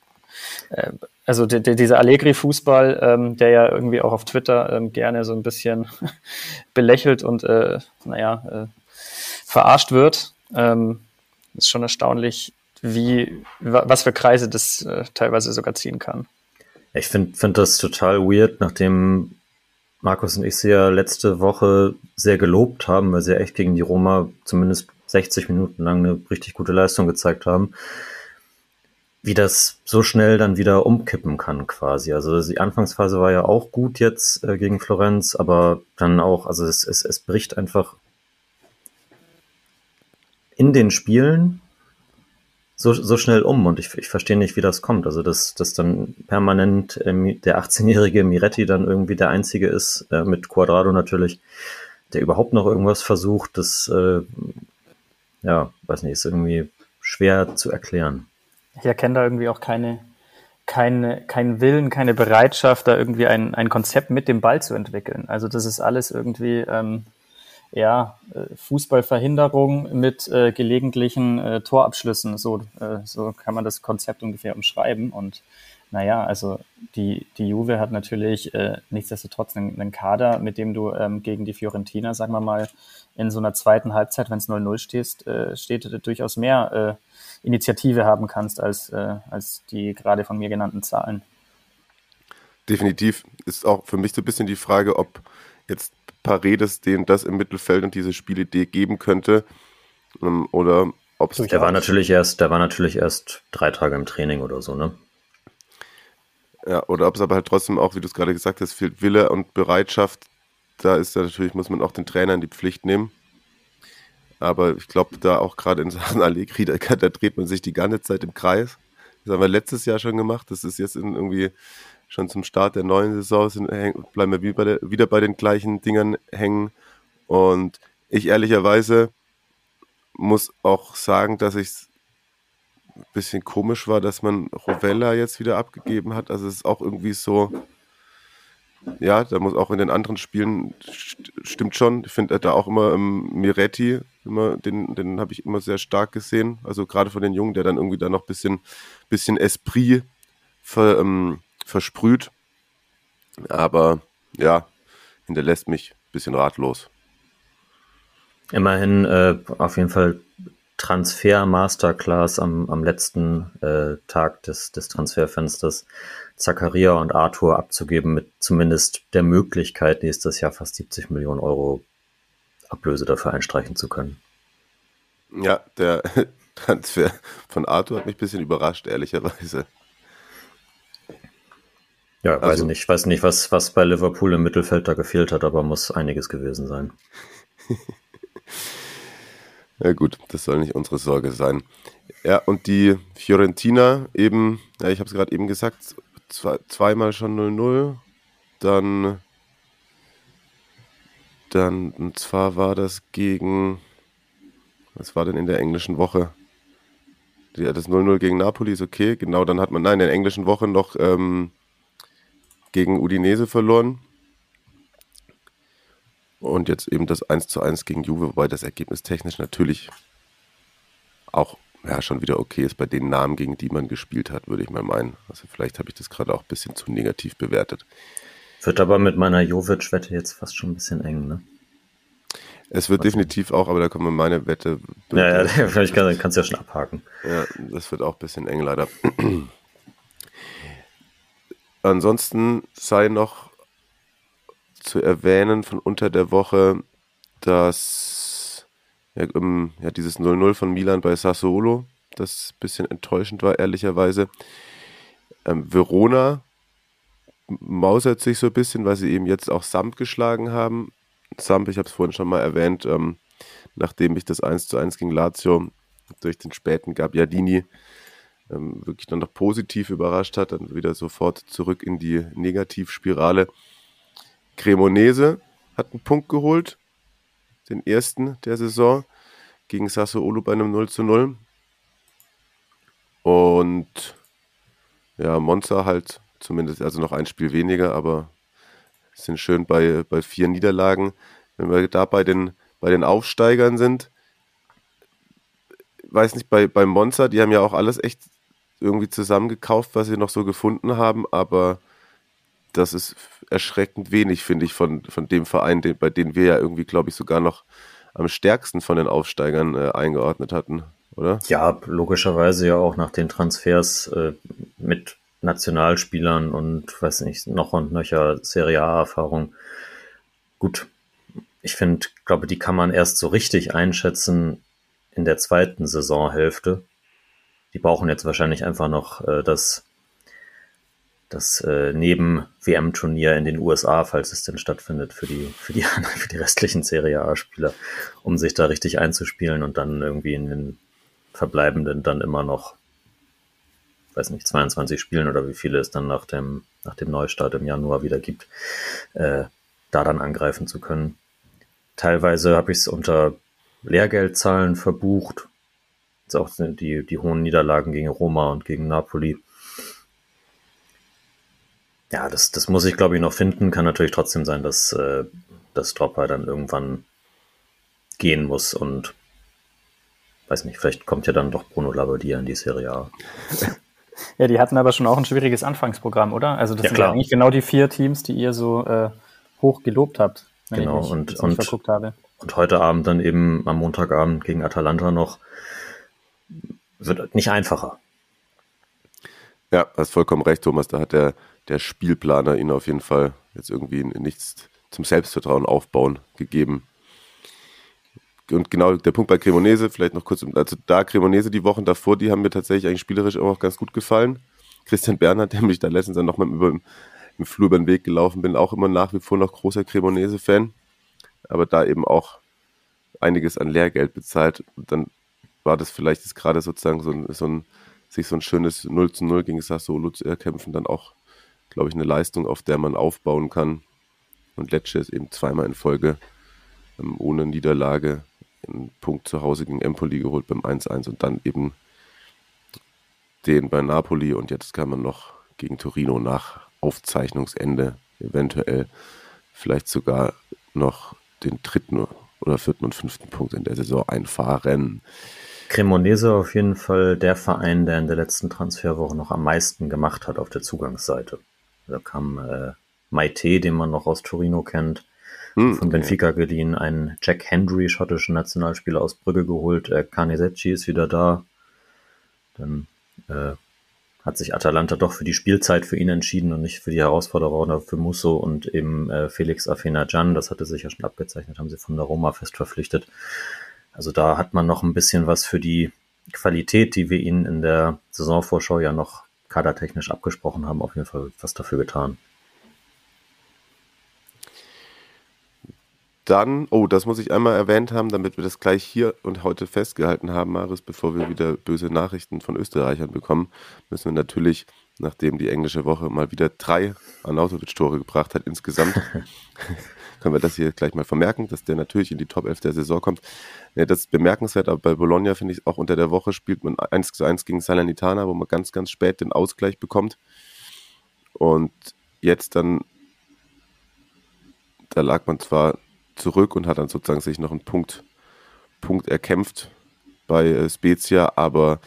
äh, also die, die, dieser Allegri-Fußball, ähm, der ja irgendwie auch auf Twitter ähm, gerne so ein bisschen belächelt und, äh, naja, äh, verarscht wird, ähm, ist schon erstaunlich, wie, was für Kreise das äh, teilweise sogar ziehen kann. Ich finde find das total weird, nachdem Markus und ich sie ja letzte Woche sehr gelobt haben, weil sie echt gegen die Roma zumindest 60 Minuten lang eine richtig gute Leistung gezeigt haben, wie das so schnell dann wieder umkippen kann quasi. Also die Anfangsphase war ja auch gut jetzt äh, gegen Florenz, aber dann auch, also es, es, es bricht einfach in den Spielen so, so schnell um und ich, ich verstehe nicht, wie das kommt. Also, dass, dass dann permanent äh, der 18-jährige Miretti dann irgendwie der Einzige ist, äh, mit Quadrado natürlich, der überhaupt noch irgendwas versucht, das, äh, ja, weiß nicht, ist irgendwie schwer zu erklären. Ich erkenne da irgendwie auch keine, keine, keinen Willen, keine Bereitschaft, da irgendwie ein, ein Konzept mit dem Ball zu entwickeln. Also das ist alles irgendwie, ähm, ja, äh, Fußballverhinderung mit äh, gelegentlichen äh, Torabschlüssen. So, äh, so kann man das Konzept ungefähr umschreiben. Und naja, also die, die Juve hat natürlich äh, nichtsdestotrotz einen, einen Kader, mit dem du ähm, gegen die Fiorentina, sagen wir mal, in so einer zweiten Halbzeit, wenn es 0-0 steht, äh, steht, durchaus mehr äh, Initiative haben kannst als, äh, als die gerade von mir genannten Zahlen. Definitiv ist auch für mich so ein bisschen die Frage, ob jetzt Paredes denen das im Mittelfeld und diese Spielidee geben könnte. Ähm, oder ob es. Der war natürlich erst, der war natürlich erst drei Tage im Training oder so, ne? Ja, oder ob es aber halt trotzdem auch, wie du es gerade gesagt hast, fehlt Wille und Bereitschaft. Da ist ja natürlich, muss man auch den Trainer in die Pflicht nehmen. Aber ich glaube, da auch gerade in Sachen Allegri, da, da, dreht man sich die ganze Zeit im Kreis. Das haben wir letztes Jahr schon gemacht. Das ist jetzt irgendwie schon zum Start der neuen Saison sind, bleiben wir wieder bei, der, wieder bei den gleichen Dingern hängen. Und ich ehrlicherweise muss auch sagen, dass ich es ein bisschen komisch war, dass man Rovella jetzt wieder abgegeben hat. Also es ist auch irgendwie so, ja, da muss auch in den anderen Spielen stimmt schon. Ich finde da auch immer ähm, Miretti, immer, den, den habe ich immer sehr stark gesehen. Also gerade von den Jungen, der dann irgendwie da noch ein bisschen, bisschen Esprit ver, ähm, versprüht. Aber ja, hinterlässt mich ein bisschen ratlos. Immerhin äh, auf jeden Fall Transfer Masterclass am, am letzten äh, Tag des, des Transferfensters Zakaria und Arthur abzugeben mit zumindest der Möglichkeit, nächstes Jahr fast 70 Millionen Euro Ablöse dafür einstreichen zu können. Ja, der Transfer von Arthur hat mich ein bisschen überrascht, ehrlicherweise. Ja, also, weiß nicht, weiß nicht, was, was bei Liverpool im Mittelfeld da gefehlt hat, aber muss einiges gewesen sein. ja gut, das soll nicht unsere Sorge sein. Ja, und die Fiorentina eben, ja, ich habe es gerade eben gesagt, zwei, zweimal schon 0-0. Dann, dann, und zwar war das gegen, was war denn in der englischen Woche? Ja, das 0-0 gegen Napoli ist okay, genau, dann hat man, nein, in der englischen Woche noch ähm, gegen Udinese verloren. Und jetzt eben das 1 zu 1 gegen Juve, wobei das Ergebnis technisch natürlich auch ja, schon wieder okay ist bei den Namen, gegen die man gespielt hat, würde ich mal meinen. Also vielleicht habe ich das gerade auch ein bisschen zu negativ bewertet. Wird aber mit meiner Jovic-Wette jetzt fast schon ein bisschen eng, ne? Es wird Was definitiv auch, aber da kommen meine Wette. Ja, ja, vielleicht kann, kannst du ja schon abhaken. Ja, das wird auch ein bisschen eng leider. Ansonsten sei noch zu erwähnen von unter der Woche, dass ja, um, ja, dieses 0-0 von Milan bei Sassuolo, das ein bisschen enttäuschend war, ehrlicherweise. Ähm, Verona mausert sich so ein bisschen, weil sie eben jetzt auch Samp geschlagen haben. Samp, ich habe es vorhin schon mal erwähnt, ähm, nachdem ich das 1 zu 1 gegen Lazio durch den späten Gabbiadini ähm, wirklich dann noch positiv überrascht hat, dann wieder sofort zurück in die Negativspirale. Cremonese hat einen Punkt geholt, den ersten der Saison gegen Sassuolo bei einem 0 zu 0. Und ja, Monza halt zumindest, also noch ein Spiel weniger, aber sind schön bei, bei vier Niederlagen. Wenn wir da bei den, bei den Aufsteigern sind, weiß nicht, bei, bei Monza, die haben ja auch alles echt irgendwie zusammengekauft, was sie noch so gefunden haben, aber das ist erschreckend wenig, finde ich, von, von dem Verein, den, bei dem wir ja irgendwie, glaube ich, sogar noch am stärksten von den Aufsteigern äh, eingeordnet hatten, oder? Ja, logischerweise ja auch nach den Transfers äh, mit Nationalspielern und weiß nicht, noch und nöcher Serie A-Erfahrung. Gut, ich finde, glaube, die kann man erst so richtig einschätzen in der zweiten Saisonhälfte. Die brauchen jetzt wahrscheinlich einfach noch äh, das, das äh, Neben-WM-Turnier in den USA, falls es denn stattfindet, für die, für die, für die restlichen Serie A-Spieler, um sich da richtig einzuspielen und dann irgendwie in den verbleibenden dann immer noch, weiß nicht, 22 Spielen oder wie viele es dann nach dem, nach dem Neustart im Januar wieder gibt, äh, da dann angreifen zu können. Teilweise habe ich es unter Lehrgeldzahlen verbucht. Jetzt auch die, die hohen Niederlagen gegen Roma und gegen Napoli. Ja, das, das muss ich, glaube ich, noch finden. Kann natürlich trotzdem sein, dass äh, das Dropper dann irgendwann gehen muss und weiß nicht, vielleicht kommt ja dann doch Bruno Labbadia in die Serie A. Ja, die hatten aber schon auch ein schwieriges Anfangsprogramm, oder? Also das ja, sind klar. ja eigentlich genau die vier Teams, die ihr so äh, hoch gelobt habt. Genau, ich und, und, und heute Abend dann eben am Montagabend gegen Atalanta noch. Wird nicht einfacher. Ja, hast vollkommen recht, Thomas. Da hat der, der Spielplaner ihn auf jeden Fall jetzt irgendwie nichts zum Selbstvertrauen aufbauen gegeben. Und genau der Punkt bei Cremonese, vielleicht noch kurz, also da Cremonese die Wochen davor, die haben mir tatsächlich eigentlich spielerisch auch ganz gut gefallen. Christian Bernhard, der mich da letztens dann nochmal über, im Flur über den Weg gelaufen bin, auch immer nach wie vor noch großer Cremonese-Fan, aber da eben auch einiges an Lehrgeld bezahlt. Und dann war das vielleicht jetzt gerade sozusagen so ein, so ein, sich so ein schönes 0 zu 0 gegen Sassolo zu erkämpfen, dann auch, glaube ich, eine Leistung, auf der man aufbauen kann. Und Lecce ist eben zweimal in Folge ähm, ohne Niederlage einen Punkt zu Hause gegen Empoli geholt beim 1-1 und dann eben den bei Napoli und jetzt kann man noch gegen Torino nach Aufzeichnungsende eventuell vielleicht sogar noch den dritten oder vierten und fünften Punkt in der Saison einfahren. Cremonese auf jeden Fall der Verein, der in der letzten Transferwoche noch am meisten gemacht hat auf der Zugangsseite. Da kam äh, Maite, den man noch aus Torino kennt, hm, von Benfica okay. geliehen, einen Jack Hendry, schottischen Nationalspieler aus Brügge geholt, äh, Carnesecci ist wieder da. Dann äh, hat sich Atalanta doch für die Spielzeit für ihn entschieden und nicht für die Herausforderung für Musso und eben äh, Felix Afena-Jan. Das hatte sich ja schon abgezeichnet, haben sie von der Roma fest verpflichtet. Also da hat man noch ein bisschen was für die Qualität, die wir ihnen in der Saisonvorschau ja noch kadertechnisch abgesprochen haben, auf jeden Fall was dafür getan. Dann, oh, das muss ich einmal erwähnt haben, damit wir das gleich hier und heute festgehalten haben, Marius, bevor wir wieder böse Nachrichten von Österreichern bekommen, müssen wir natürlich, nachdem die englische Woche mal wieder drei Arnautovic-Tore gebracht hat insgesamt, können wir das hier gleich mal vermerken, dass der natürlich in die Top 11 der Saison kommt. Ja, das ist bemerkenswert, aber bei Bologna finde ich auch unter der Woche spielt man 1 zu 1 gegen Salernitana, wo man ganz, ganz spät den Ausgleich bekommt. Und jetzt dann, da lag man zwar zurück und hat dann sozusagen sich noch einen Punkt, Punkt erkämpft bei äh, Spezia, aber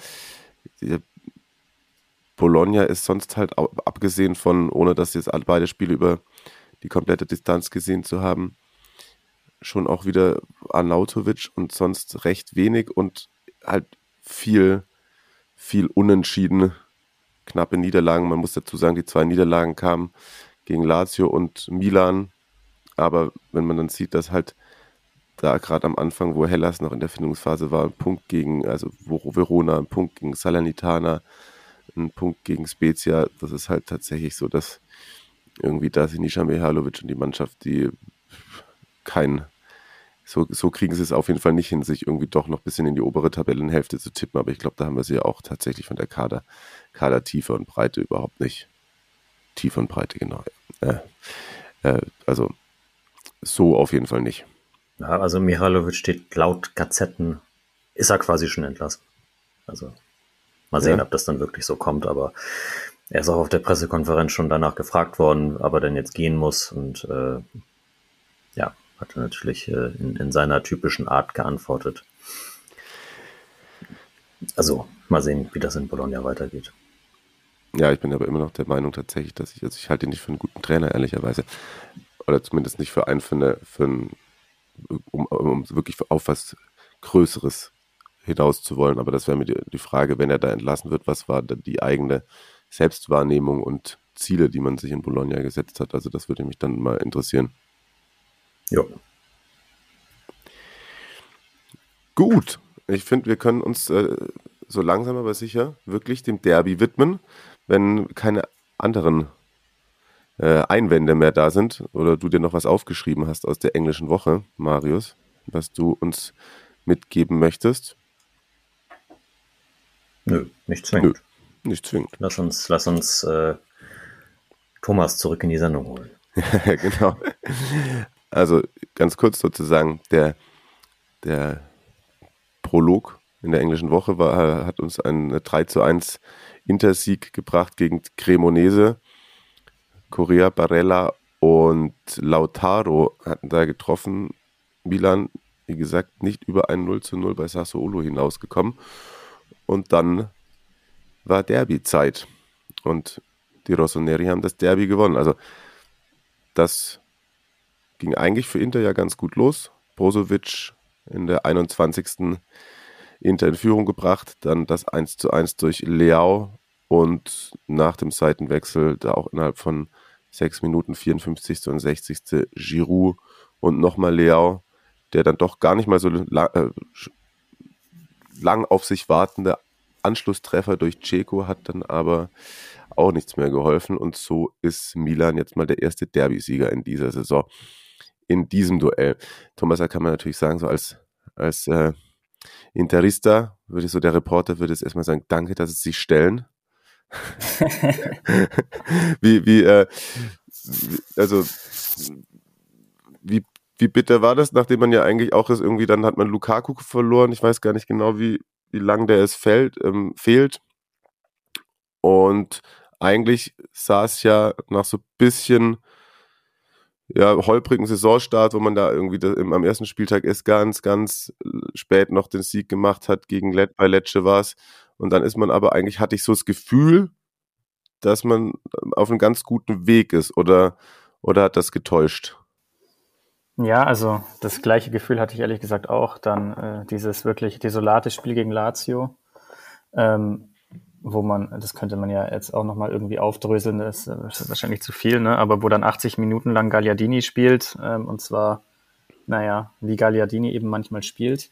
Bologna ist sonst halt abgesehen von, ohne dass jetzt beide Spiele über die komplette Distanz gesehen zu haben, schon auch wieder Arnautovic und sonst recht wenig und halt viel, viel unentschieden, knappe Niederlagen. Man muss dazu sagen, die zwei Niederlagen kamen gegen Lazio und Milan aber wenn man dann sieht, dass halt da gerade am Anfang, wo Hellas noch in der Findungsphase war, ein Punkt gegen, also Verona, ein Punkt gegen Salernitana, ein Punkt gegen Spezia, das ist halt tatsächlich so, dass irgendwie da Sinisa Mihalovic und die Mannschaft, die kein, so, so kriegen sie es auf jeden Fall nicht hin, sich irgendwie doch noch ein bisschen in die obere Tabellenhälfte zu tippen, aber ich glaube, da haben wir sie ja auch tatsächlich von der Kader, Kadertiefe und Breite überhaupt nicht. Tiefe und Breite, genau. Äh, äh, also so auf jeden Fall nicht. Ja, also Mihalovic steht laut Gazetten, ist er quasi schon entlassen. Also mal sehen, ja. ob das dann wirklich so kommt, aber er ist auch auf der Pressekonferenz schon danach gefragt worden, ob er denn jetzt gehen muss und äh, ja, hat er natürlich äh, in, in seiner typischen Art geantwortet. Also mal sehen, wie das in Bologna weitergeht. Ja, ich bin aber immer noch der Meinung tatsächlich, dass ich, also ich halte ihn nicht für einen guten Trainer, ehrlicherweise. Oder zumindest nicht für einen, für, eine, für einen, um, um wirklich auf was Größeres hinaus zu wollen. Aber das wäre mir die, die, Frage, wenn er da entlassen wird, was war die eigene Selbstwahrnehmung und Ziele, die man sich in Bologna gesetzt hat. Also das würde mich dann mal interessieren. Ja. Gut. Ich finde, wir können uns äh, so langsam aber sicher wirklich dem Derby widmen wenn keine anderen äh, Einwände mehr da sind oder du dir noch was aufgeschrieben hast aus der englischen Woche, Marius, was du uns mitgeben möchtest. Nö, nicht zwingend. Nö, nicht zwingend. Lass uns, lass uns äh, Thomas zurück in die Sendung holen. genau. Also ganz kurz sozusagen, der, der Prolog in der englischen Woche war, hat uns ein 3 zu 1 Intersieg gebracht gegen Cremonese. Correa, Barella und Lautaro hatten da getroffen. Milan, wie gesagt, nicht über ein 0 zu 0 bei Sassuolo hinausgekommen. Und dann war Derby-Zeit. Und die Rossoneri haben das Derby gewonnen. Also das ging eigentlich für Inter ja ganz gut los. Brozovic in der 21. Inter in Führung gebracht, dann das 1 zu 1 durch Leao und nach dem Seitenwechsel da auch innerhalb von 6 Minuten 54. und 60. Giroud und nochmal Leao, der dann doch gar nicht mal so lang, äh, lang auf sich wartende Anschlusstreffer durch Ceco hat dann aber auch nichts mehr geholfen und so ist Milan jetzt mal der erste Derby-Sieger in dieser Saison in diesem Duell. Thomas, da kann man natürlich sagen, so als, als äh, Interista, würde so der Reporter würde jetzt erstmal sagen, danke, dass sie sich stellen. wie, wie, äh, also, wie, wie bitter war das, nachdem man ja eigentlich auch ist, irgendwie, dann hat man Lukaku verloren. Ich weiß gar nicht genau, wie, wie lang der es fällt, ähm, fehlt. Und eigentlich sah es ja nach so bisschen ja, holprigen Saisonstart, wo man da irgendwie da, im, am ersten Spieltag ist ganz, ganz spät noch den Sieg gemacht hat gegen Let bei Lecce war es. Und dann ist man aber eigentlich, hatte ich so das Gefühl, dass man auf einem ganz guten Weg ist oder, oder hat das getäuscht? Ja, also das gleiche Gefühl hatte ich ehrlich gesagt auch. Dann äh, dieses wirklich desolate Spiel gegen Lazio. Ähm, wo man, das könnte man ja jetzt auch nochmal irgendwie aufdröseln, das ist wahrscheinlich zu viel, ne? aber wo dann 80 Minuten lang Gagliardini spielt, ähm, und zwar, naja, wie Gagliardini eben manchmal spielt.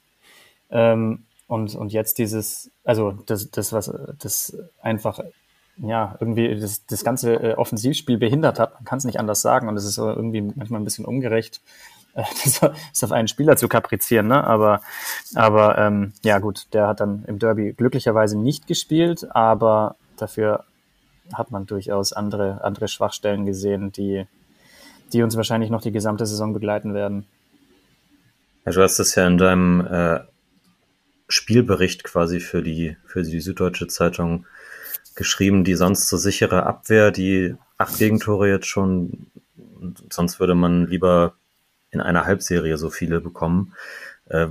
Ähm, und, und jetzt dieses, also das, das, was das einfach, ja, irgendwie das, das ganze äh, Offensivspiel behindert hat, man kann es nicht anders sagen und es ist irgendwie manchmal ein bisschen ungerecht, das, das auf einen Spieler zu kaprizieren, ne? Aber, aber ähm, ja gut, der hat dann im Derby glücklicherweise nicht gespielt, aber dafür hat man durchaus andere, andere Schwachstellen gesehen, die, die uns wahrscheinlich noch die gesamte Saison begleiten werden. Ja, du hast es ja in deinem äh, Spielbericht quasi für die, für die Süddeutsche Zeitung geschrieben, die sonst so sichere Abwehr, die acht Gegentore jetzt schon, sonst würde man lieber in einer Halbserie so viele bekommen. Äh,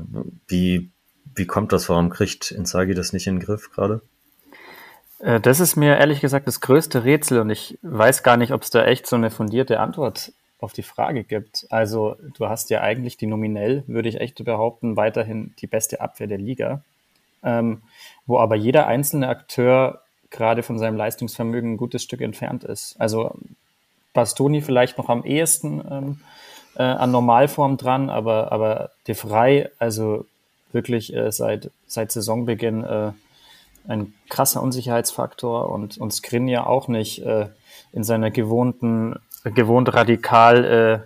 wie, wie kommt das? Warum kriegt Inzaghi das nicht in den Griff gerade? Äh, das ist mir ehrlich gesagt das größte Rätsel und ich weiß gar nicht, ob es da echt so eine fundierte Antwort auf die Frage gibt. Also du hast ja eigentlich die nominell, würde ich echt behaupten, weiterhin die beste Abwehr der Liga, ähm, wo aber jeder einzelne Akteur gerade von seinem Leistungsvermögen ein gutes Stück entfernt ist. Also Bastoni vielleicht noch am ehesten ähm, äh, an Normalform dran, aber, aber De Frey, also wirklich äh, seit, seit Saisonbeginn äh, ein krasser Unsicherheitsfaktor und, und Skrin ja auch nicht äh, in seiner gewohnten, gewohnt radikal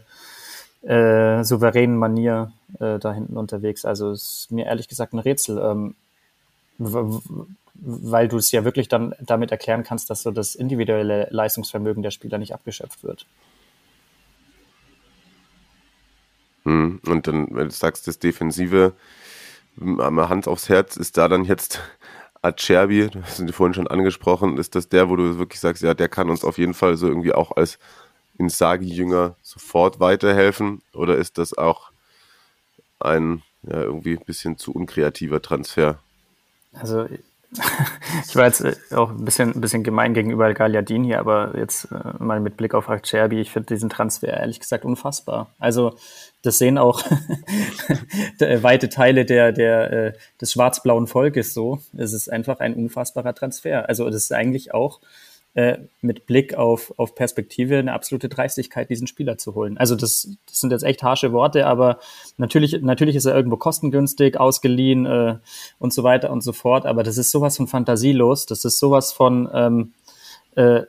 äh, äh, souveränen Manier äh, da hinten unterwegs. Also ist mir ehrlich gesagt ein Rätsel, ähm, weil du es ja wirklich dann damit erklären kannst, dass so das individuelle Leistungsvermögen der Spieler nicht abgeschöpft wird. Hm, und dann, wenn du sagst, das Defensive, am Hand aufs Herz, ist da dann jetzt Acerbi, du hast ihn vorhin schon angesprochen, ist das der, wo du wirklich sagst, ja, der kann uns auf jeden Fall so irgendwie auch als Insagi-Jünger sofort weiterhelfen? Oder ist das auch ein ja, irgendwie ein bisschen zu unkreativer Transfer? Also ich war jetzt äh, auch ein bisschen, ein bisschen gemein gegenüber Gagliardini, aber jetzt äh, mal mit Blick auf Acerbi, ich finde diesen Transfer ehrlich gesagt unfassbar. Also das sehen auch weite Teile der, der, äh, des schwarz-blauen Volkes so. Es ist einfach ein unfassbarer Transfer. Also das ist eigentlich auch äh, mit Blick auf, auf Perspektive eine absolute Dreistigkeit, diesen Spieler zu holen. Also das, das sind jetzt echt harsche Worte, aber natürlich, natürlich ist er irgendwo kostengünstig, ausgeliehen äh, und so weiter und so fort. Aber das ist sowas von fantasielos, das ist sowas von ähm, äh,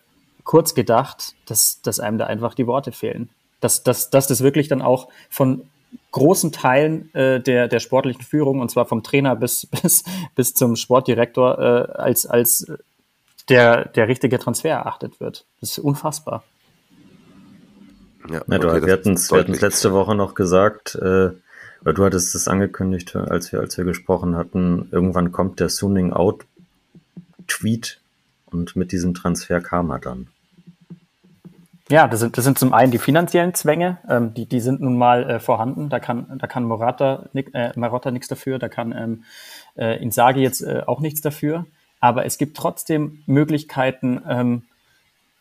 kurz gedacht, dass, dass einem da einfach die Worte fehlen. Dass, dass, dass das wirklich dann auch von großen Teilen äh, der, der sportlichen Führung, und zwar vom Trainer bis, bis, bis zum Sportdirektor, äh, als, als der, der richtige Transfer erachtet wird. Das ist unfassbar. Ja, ja du, wir hatten es letzte Woche noch gesagt, äh, oder du hattest es angekündigt, als wir, als wir gesprochen hatten, irgendwann kommt der Suning Out Tweet und mit diesem Transfer kam er dann. Ja, das sind, das sind zum einen die finanziellen Zwänge, ähm, die, die sind nun mal äh, vorhanden. Da kann, da kann Morata, äh, Marotta nichts dafür, da kann ähm, äh, Insagi jetzt äh, auch nichts dafür aber es gibt trotzdem Möglichkeiten, ähm,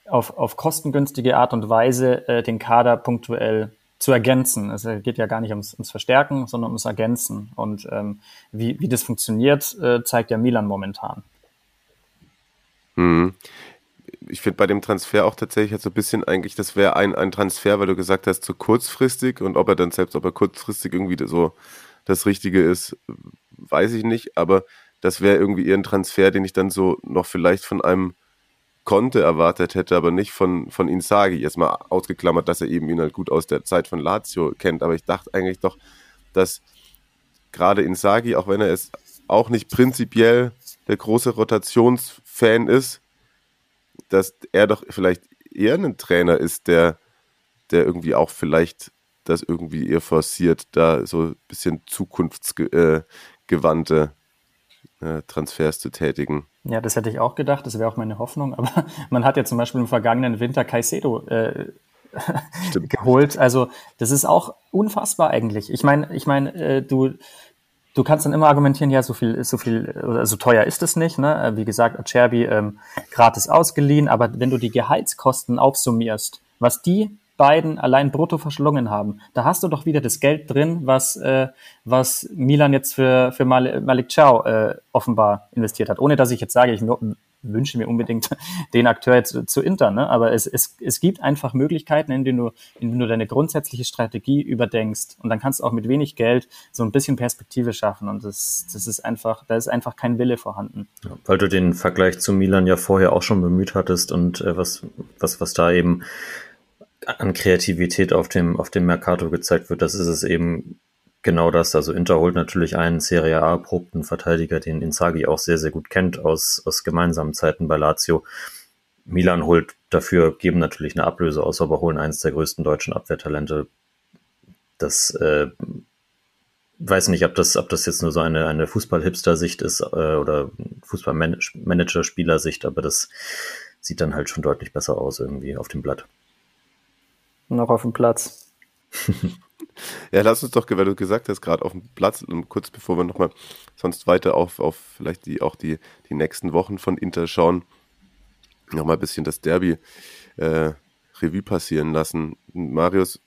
auf, auf kostengünstige Art und Weise äh, den Kader punktuell zu ergänzen. Es geht ja gar nicht ums, ums Verstärken, sondern ums Ergänzen. Und ähm, wie, wie das funktioniert, äh, zeigt ja Milan momentan. Mhm. Ich finde bei dem Transfer auch tatsächlich so ein bisschen eigentlich, das wäre ein, ein Transfer, weil du gesagt hast, zu kurzfristig und ob er dann selbst, ob er kurzfristig irgendwie so das Richtige ist, weiß ich nicht. Aber das wäre irgendwie eher ein Transfer, den ich dann so noch vielleicht von einem Conte erwartet hätte, aber nicht von, von Insagi. Jetzt mal ausgeklammert, dass er eben ihn halt gut aus der Zeit von Lazio kennt. Aber ich dachte eigentlich doch, dass gerade Insagi, auch wenn er es auch nicht prinzipiell der große Rotationsfan ist, dass er doch vielleicht eher ein Trainer ist, der, der irgendwie auch vielleicht das irgendwie eher forciert, da so ein bisschen zukunftsgewandte äh, Transfers zu tätigen. Ja, das hätte ich auch gedacht, das wäre auch meine Hoffnung, aber man hat ja zum Beispiel im vergangenen Winter Caicedo äh, geholt. Also das ist auch unfassbar eigentlich. Ich meine, ich meine, äh, du, du kannst dann immer argumentieren, ja, so viel, so viel, oder so teuer ist es nicht. Ne? Wie gesagt, Acerbi ähm, gratis ausgeliehen, aber wenn du die Gehaltskosten aufsummierst, was die beiden allein brutto verschlungen haben. Da hast du doch wieder das Geld drin, was, äh, was Milan jetzt für, für Malik Ciao äh, offenbar investiert hat. Ohne dass ich jetzt sage, ich wünsche mir unbedingt den Akteur jetzt zu Inter, ne? aber es, es, es gibt einfach Möglichkeiten, in denen, du, in denen du deine grundsätzliche Strategie überdenkst und dann kannst du auch mit wenig Geld so ein bisschen Perspektive schaffen und das, das ist einfach, da ist einfach kein Wille vorhanden. Ja, weil du den Vergleich zu Milan ja vorher auch schon bemüht hattest und äh, was, was, was da eben an Kreativität auf dem, auf dem Mercato gezeigt wird, das ist es eben genau das. Also Inter holt natürlich einen Serie A erprobten Verteidiger, den Inzaghi auch sehr, sehr gut kennt aus, aus gemeinsamen Zeiten bei Lazio. Milan holt dafür, geben natürlich eine Ablöse aus, aber holen eines der größten deutschen Abwehrtalente. Das äh, weiß nicht, ob das, ob das jetzt nur so eine, eine Fußball-Hipster-Sicht ist äh, oder Fußball-Manager-Spieler-Sicht, aber das sieht dann halt schon deutlich besser aus irgendwie auf dem Blatt noch auf dem Platz. ja, lass uns doch, weil du gesagt hast, gerade auf dem Platz, kurz bevor wir nochmal sonst weiter auf, auf vielleicht die, auch die, die nächsten Wochen von Inter schauen, nochmal ein bisschen das Derby äh, Revue passieren lassen. Marius,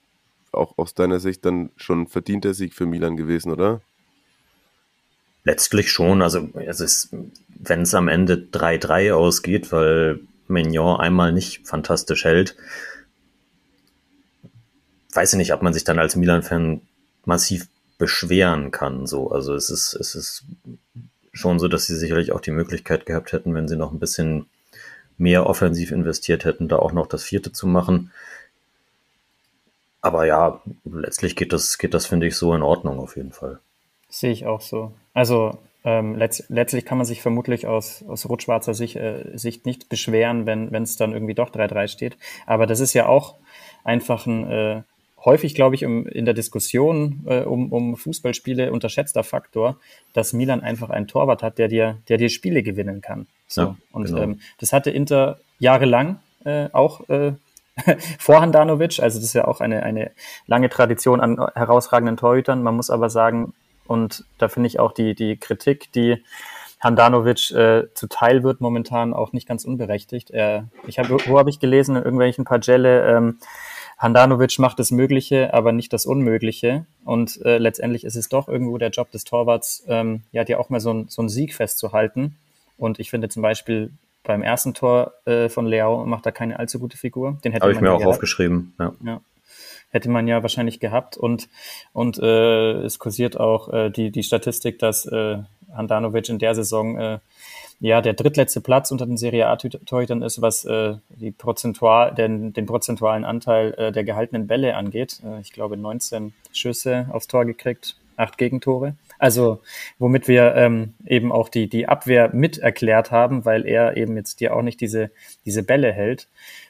auch aus deiner Sicht dann schon verdienter Sieg für Milan gewesen, oder? Letztlich schon. Also es ist, wenn es am Ende 3-3 ausgeht, weil Mignon einmal nicht fantastisch hält, weiß ich nicht, ob man sich dann als Milan-Fan massiv beschweren kann. So, also es ist, es ist schon so, dass sie sicherlich auch die Möglichkeit gehabt hätten, wenn sie noch ein bisschen mehr offensiv investiert hätten, da auch noch das vierte zu machen. Aber ja, letztlich geht das, geht das, finde ich, so in Ordnung auf jeden Fall. Sehe ich auch so. Also ähm, letzt, letztlich kann man sich vermutlich aus, aus rot-schwarzer Sicht, äh, Sicht nicht beschweren, wenn es dann irgendwie doch 3-3 steht. Aber das ist ja auch einfach ein äh, häufig, glaube ich, im, in der Diskussion äh, um, um Fußballspiele unterschätzter Faktor, dass Milan einfach einen Torwart hat, der dir, der dir Spiele gewinnen kann. So. Ja, und genau. ähm, das hatte Inter jahrelang äh, auch äh, vor Handanovic. Also das ist ja auch eine, eine lange Tradition an herausragenden Torhütern. Man muss aber sagen, und da finde ich auch die, die Kritik, die Handanovic äh, zuteil wird momentan auch nicht ganz unberechtigt. Äh, ich habe, wo habe ich gelesen in irgendwelchen Pagelle, ähm, Handanovic macht das Mögliche, aber nicht das Unmögliche. Und äh, letztendlich ist es doch irgendwo der Job des Torwarts, ähm, ja, dir auch mal so, ein, so einen Sieg festzuhalten. Und ich finde zum Beispiel beim ersten Tor äh, von Leao macht er keine allzu gute Figur. Den hätte Habe ich mir auch gehabt. aufgeschrieben. Ja. ja. Hätte man ja wahrscheinlich gehabt. Und, und äh, es kursiert auch äh, die, die Statistik, dass äh, Handanovic in der Saison äh, ja der drittletzte Platz unter den Serie A-Torhütern ist, was äh, die prozentual, den, den prozentualen Anteil äh, der gehaltenen Bälle angeht. Äh, ich glaube 19 Schüsse aufs Tor gekriegt, acht Gegentore. Also womit wir ähm, eben auch die, die Abwehr mit erklärt haben, weil er eben jetzt dir auch nicht diese, diese Bälle hält.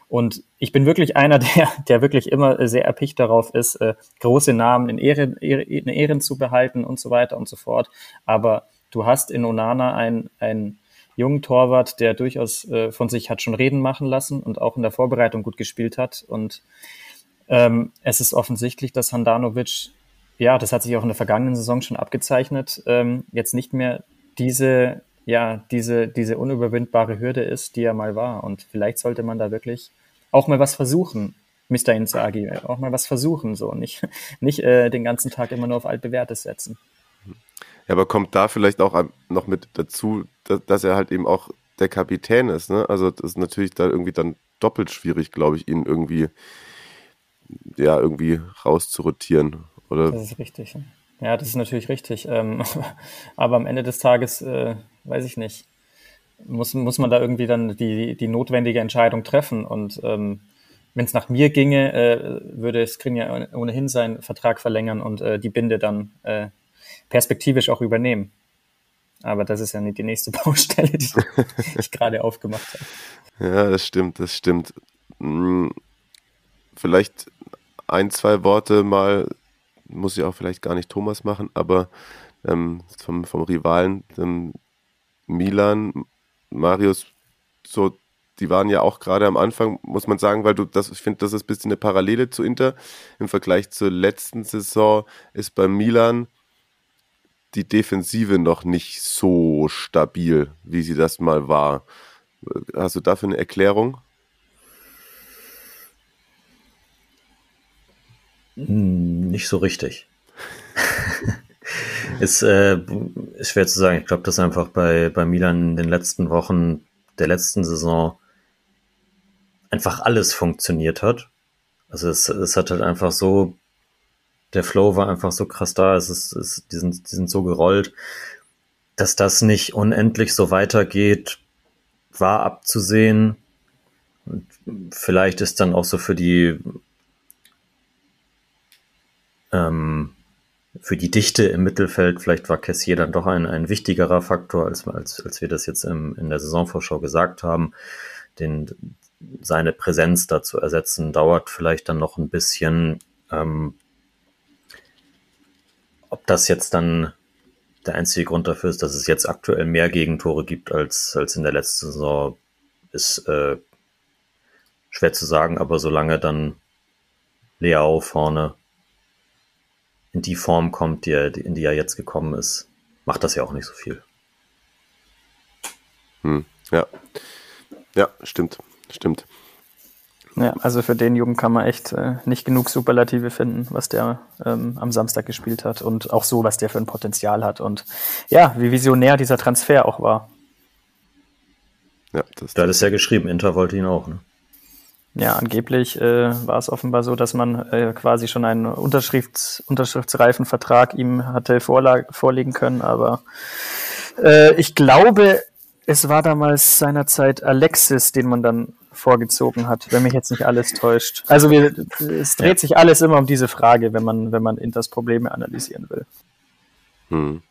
Und ich bin wirklich einer, der, der wirklich immer sehr erpicht darauf ist, äh, große Namen in Ehren, in Ehren zu behalten und so weiter und so fort. Aber du hast in Onana ein, ein jungen Torwart, der durchaus äh, von sich hat schon reden machen lassen und auch in der Vorbereitung gut gespielt hat. Und ähm, es ist offensichtlich, dass Handanovic, ja, das hat sich auch in der vergangenen Saison schon abgezeichnet, ähm, jetzt nicht mehr diese, ja, diese, diese unüberwindbare Hürde ist, die er mal war. Und vielleicht sollte man da wirklich auch mal was versuchen. Mr. Inzaghi, auch mal was versuchen, so nicht, nicht äh, den ganzen Tag immer nur auf altbewährtes setzen. Ja, aber kommt da vielleicht auch noch mit dazu, dass, er halt eben auch der Kapitän ist, ne? Also das ist natürlich da irgendwie dann doppelt schwierig, glaube ich, ihn irgendwie ja irgendwie rauszurotieren. Oder? Das ist richtig. Ja, das ist natürlich richtig. Ähm, aber am Ende des Tages, äh, weiß ich nicht, muss, muss man da irgendwie dann die, die notwendige Entscheidung treffen. Und ähm, wenn es nach mir ginge, äh, würde Skriniar ohnehin seinen Vertrag verlängern und äh, die Binde dann äh, perspektivisch auch übernehmen. Aber das ist ja nicht die nächste Baustelle, die ich gerade aufgemacht habe. Ja, das stimmt, das stimmt. Hm, vielleicht ein, zwei Worte mal, muss ich auch vielleicht gar nicht Thomas machen, aber ähm, vom, vom Rivalen ähm, Milan, Marius, so, die waren ja auch gerade am Anfang, muss man sagen, weil du das, ich finde, das ist ein bisschen eine Parallele zu Inter. Im Vergleich zur letzten Saison ist bei Milan die Defensive noch nicht so stabil, wie sie das mal war. Hast du dafür eine Erklärung? Hm, nicht so richtig. ist, äh, ist schwer zu sagen. Ich glaube, dass einfach bei, bei Milan in den letzten Wochen der letzten Saison einfach alles funktioniert hat. Also es, es hat halt einfach so der Flow war einfach so krass da, es ist, es, die, sind, die sind so gerollt, dass das nicht unendlich so weitergeht, war abzusehen. Und vielleicht ist dann auch so für die ähm, für die Dichte im Mittelfeld, vielleicht war Cassier dann doch ein, ein wichtigerer Faktor, als, als, als wir das jetzt im, in der Saisonvorschau gesagt haben. Den, seine Präsenz da zu ersetzen, dauert vielleicht dann noch ein bisschen. Ähm, ob das jetzt dann der einzige Grund dafür ist, dass es jetzt aktuell mehr Gegentore gibt als, als in der letzten Saison, ist äh, schwer zu sagen, aber solange dann Leao vorne in die Form kommt, die er, in die er jetzt gekommen ist, macht das ja auch nicht so viel. Hm, ja. Ja, stimmt. Stimmt. Ja, also für den Jungen kann man echt äh, nicht genug Superlative finden, was der ähm, am Samstag gespielt hat und auch so, was der für ein Potenzial hat und ja, wie visionär dieser Transfer auch war. Ja, das da hat es ja geschrieben, Inter wollte ihn auch, ne? Ja, angeblich äh, war es offenbar so, dass man äh, quasi schon einen Unterschrifts unterschriftsreifen Vertrag ihm hatte vorlegen können, aber äh, ich glaube, es war damals seinerzeit Alexis, den man dann vorgezogen hat, wenn mich jetzt nicht alles täuscht. Also wir, es dreht ja. sich alles immer um diese Frage, wenn man, wenn man Inters Probleme analysieren will. Hm.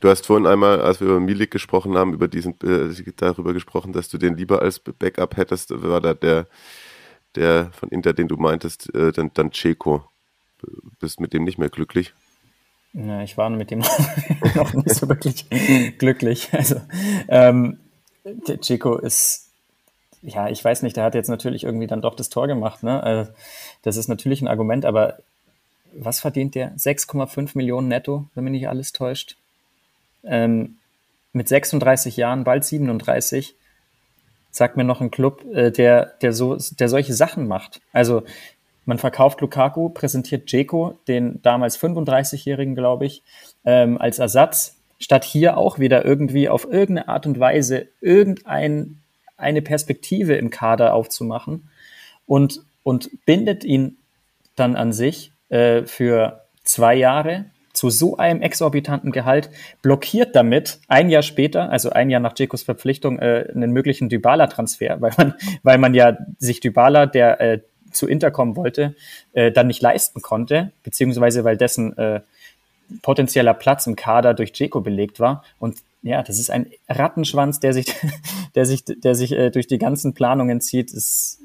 Du hast vorhin einmal, als wir über Milik gesprochen haben, über diesen, äh, darüber gesprochen, dass du den lieber als Backup hättest. War da der, der von Inter, den du meintest, äh, dann, dann Ceco. Bist mit dem nicht mehr glücklich? Ja, ich war mit dem noch nicht so wirklich glücklich. Also, ähm, der Chico ist ja, ich weiß nicht, der hat jetzt natürlich irgendwie dann doch das Tor gemacht. Ne? Also, das ist natürlich ein Argument, aber was verdient der? 6,5 Millionen netto, wenn mich nicht alles täuscht. Ähm, mit 36 Jahren, bald 37, sagt mir noch ein Club, äh, der, der, so, der solche Sachen macht. Also man verkauft Lukaku, präsentiert Jeko, den damals 35-Jährigen, glaube ich, ähm, als Ersatz, statt hier auch wieder irgendwie auf irgendeine Art und Weise irgendein eine Perspektive im Kader aufzumachen und, und bindet ihn dann an sich äh, für zwei Jahre zu so einem exorbitanten Gehalt, blockiert damit ein Jahr später, also ein Jahr nach Jekos Verpflichtung, äh, einen möglichen Dybala-Transfer, weil man, weil man ja sich Dybala, der äh, zu Inter kommen wollte, äh, dann nicht leisten konnte, beziehungsweise weil dessen äh, potenzieller Platz im Kader durch Jeko belegt war. Und ja, das ist ein Rattenschwanz, der sich, der sich, der sich äh, durch die ganzen Planungen zieht. Ist,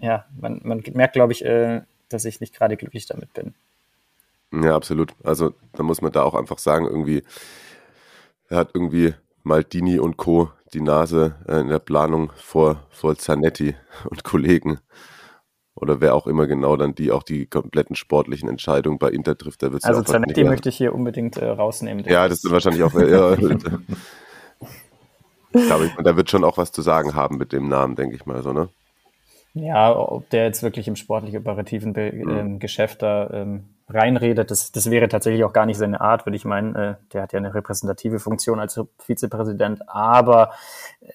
ja, man, man merkt, glaube ich, äh, dass ich nicht gerade glücklich damit bin. Ja, absolut. Also da muss man da auch einfach sagen, irgendwie, hat irgendwie Maldini und Co. die Nase äh, in der Planung vor, vor Zanetti und Kollegen. Oder wer auch immer genau dann die auch die kompletten sportlichen Entscheidungen bei Inter trifft, da wird Also Zanetti möchte ich hier unbedingt äh, rausnehmen. Ja, das ist wahrscheinlich auch. ja, glaube ich, da wird schon auch was zu sagen haben mit dem Namen, denke ich mal so, ne? Ja, ob der jetzt wirklich im sportlich-operativen mhm. ähm, Geschäft da ähm, reinredet, das, das wäre tatsächlich auch gar nicht seine Art, würde ich meinen. Äh, der hat ja eine repräsentative Funktion als Vizepräsident, aber äh,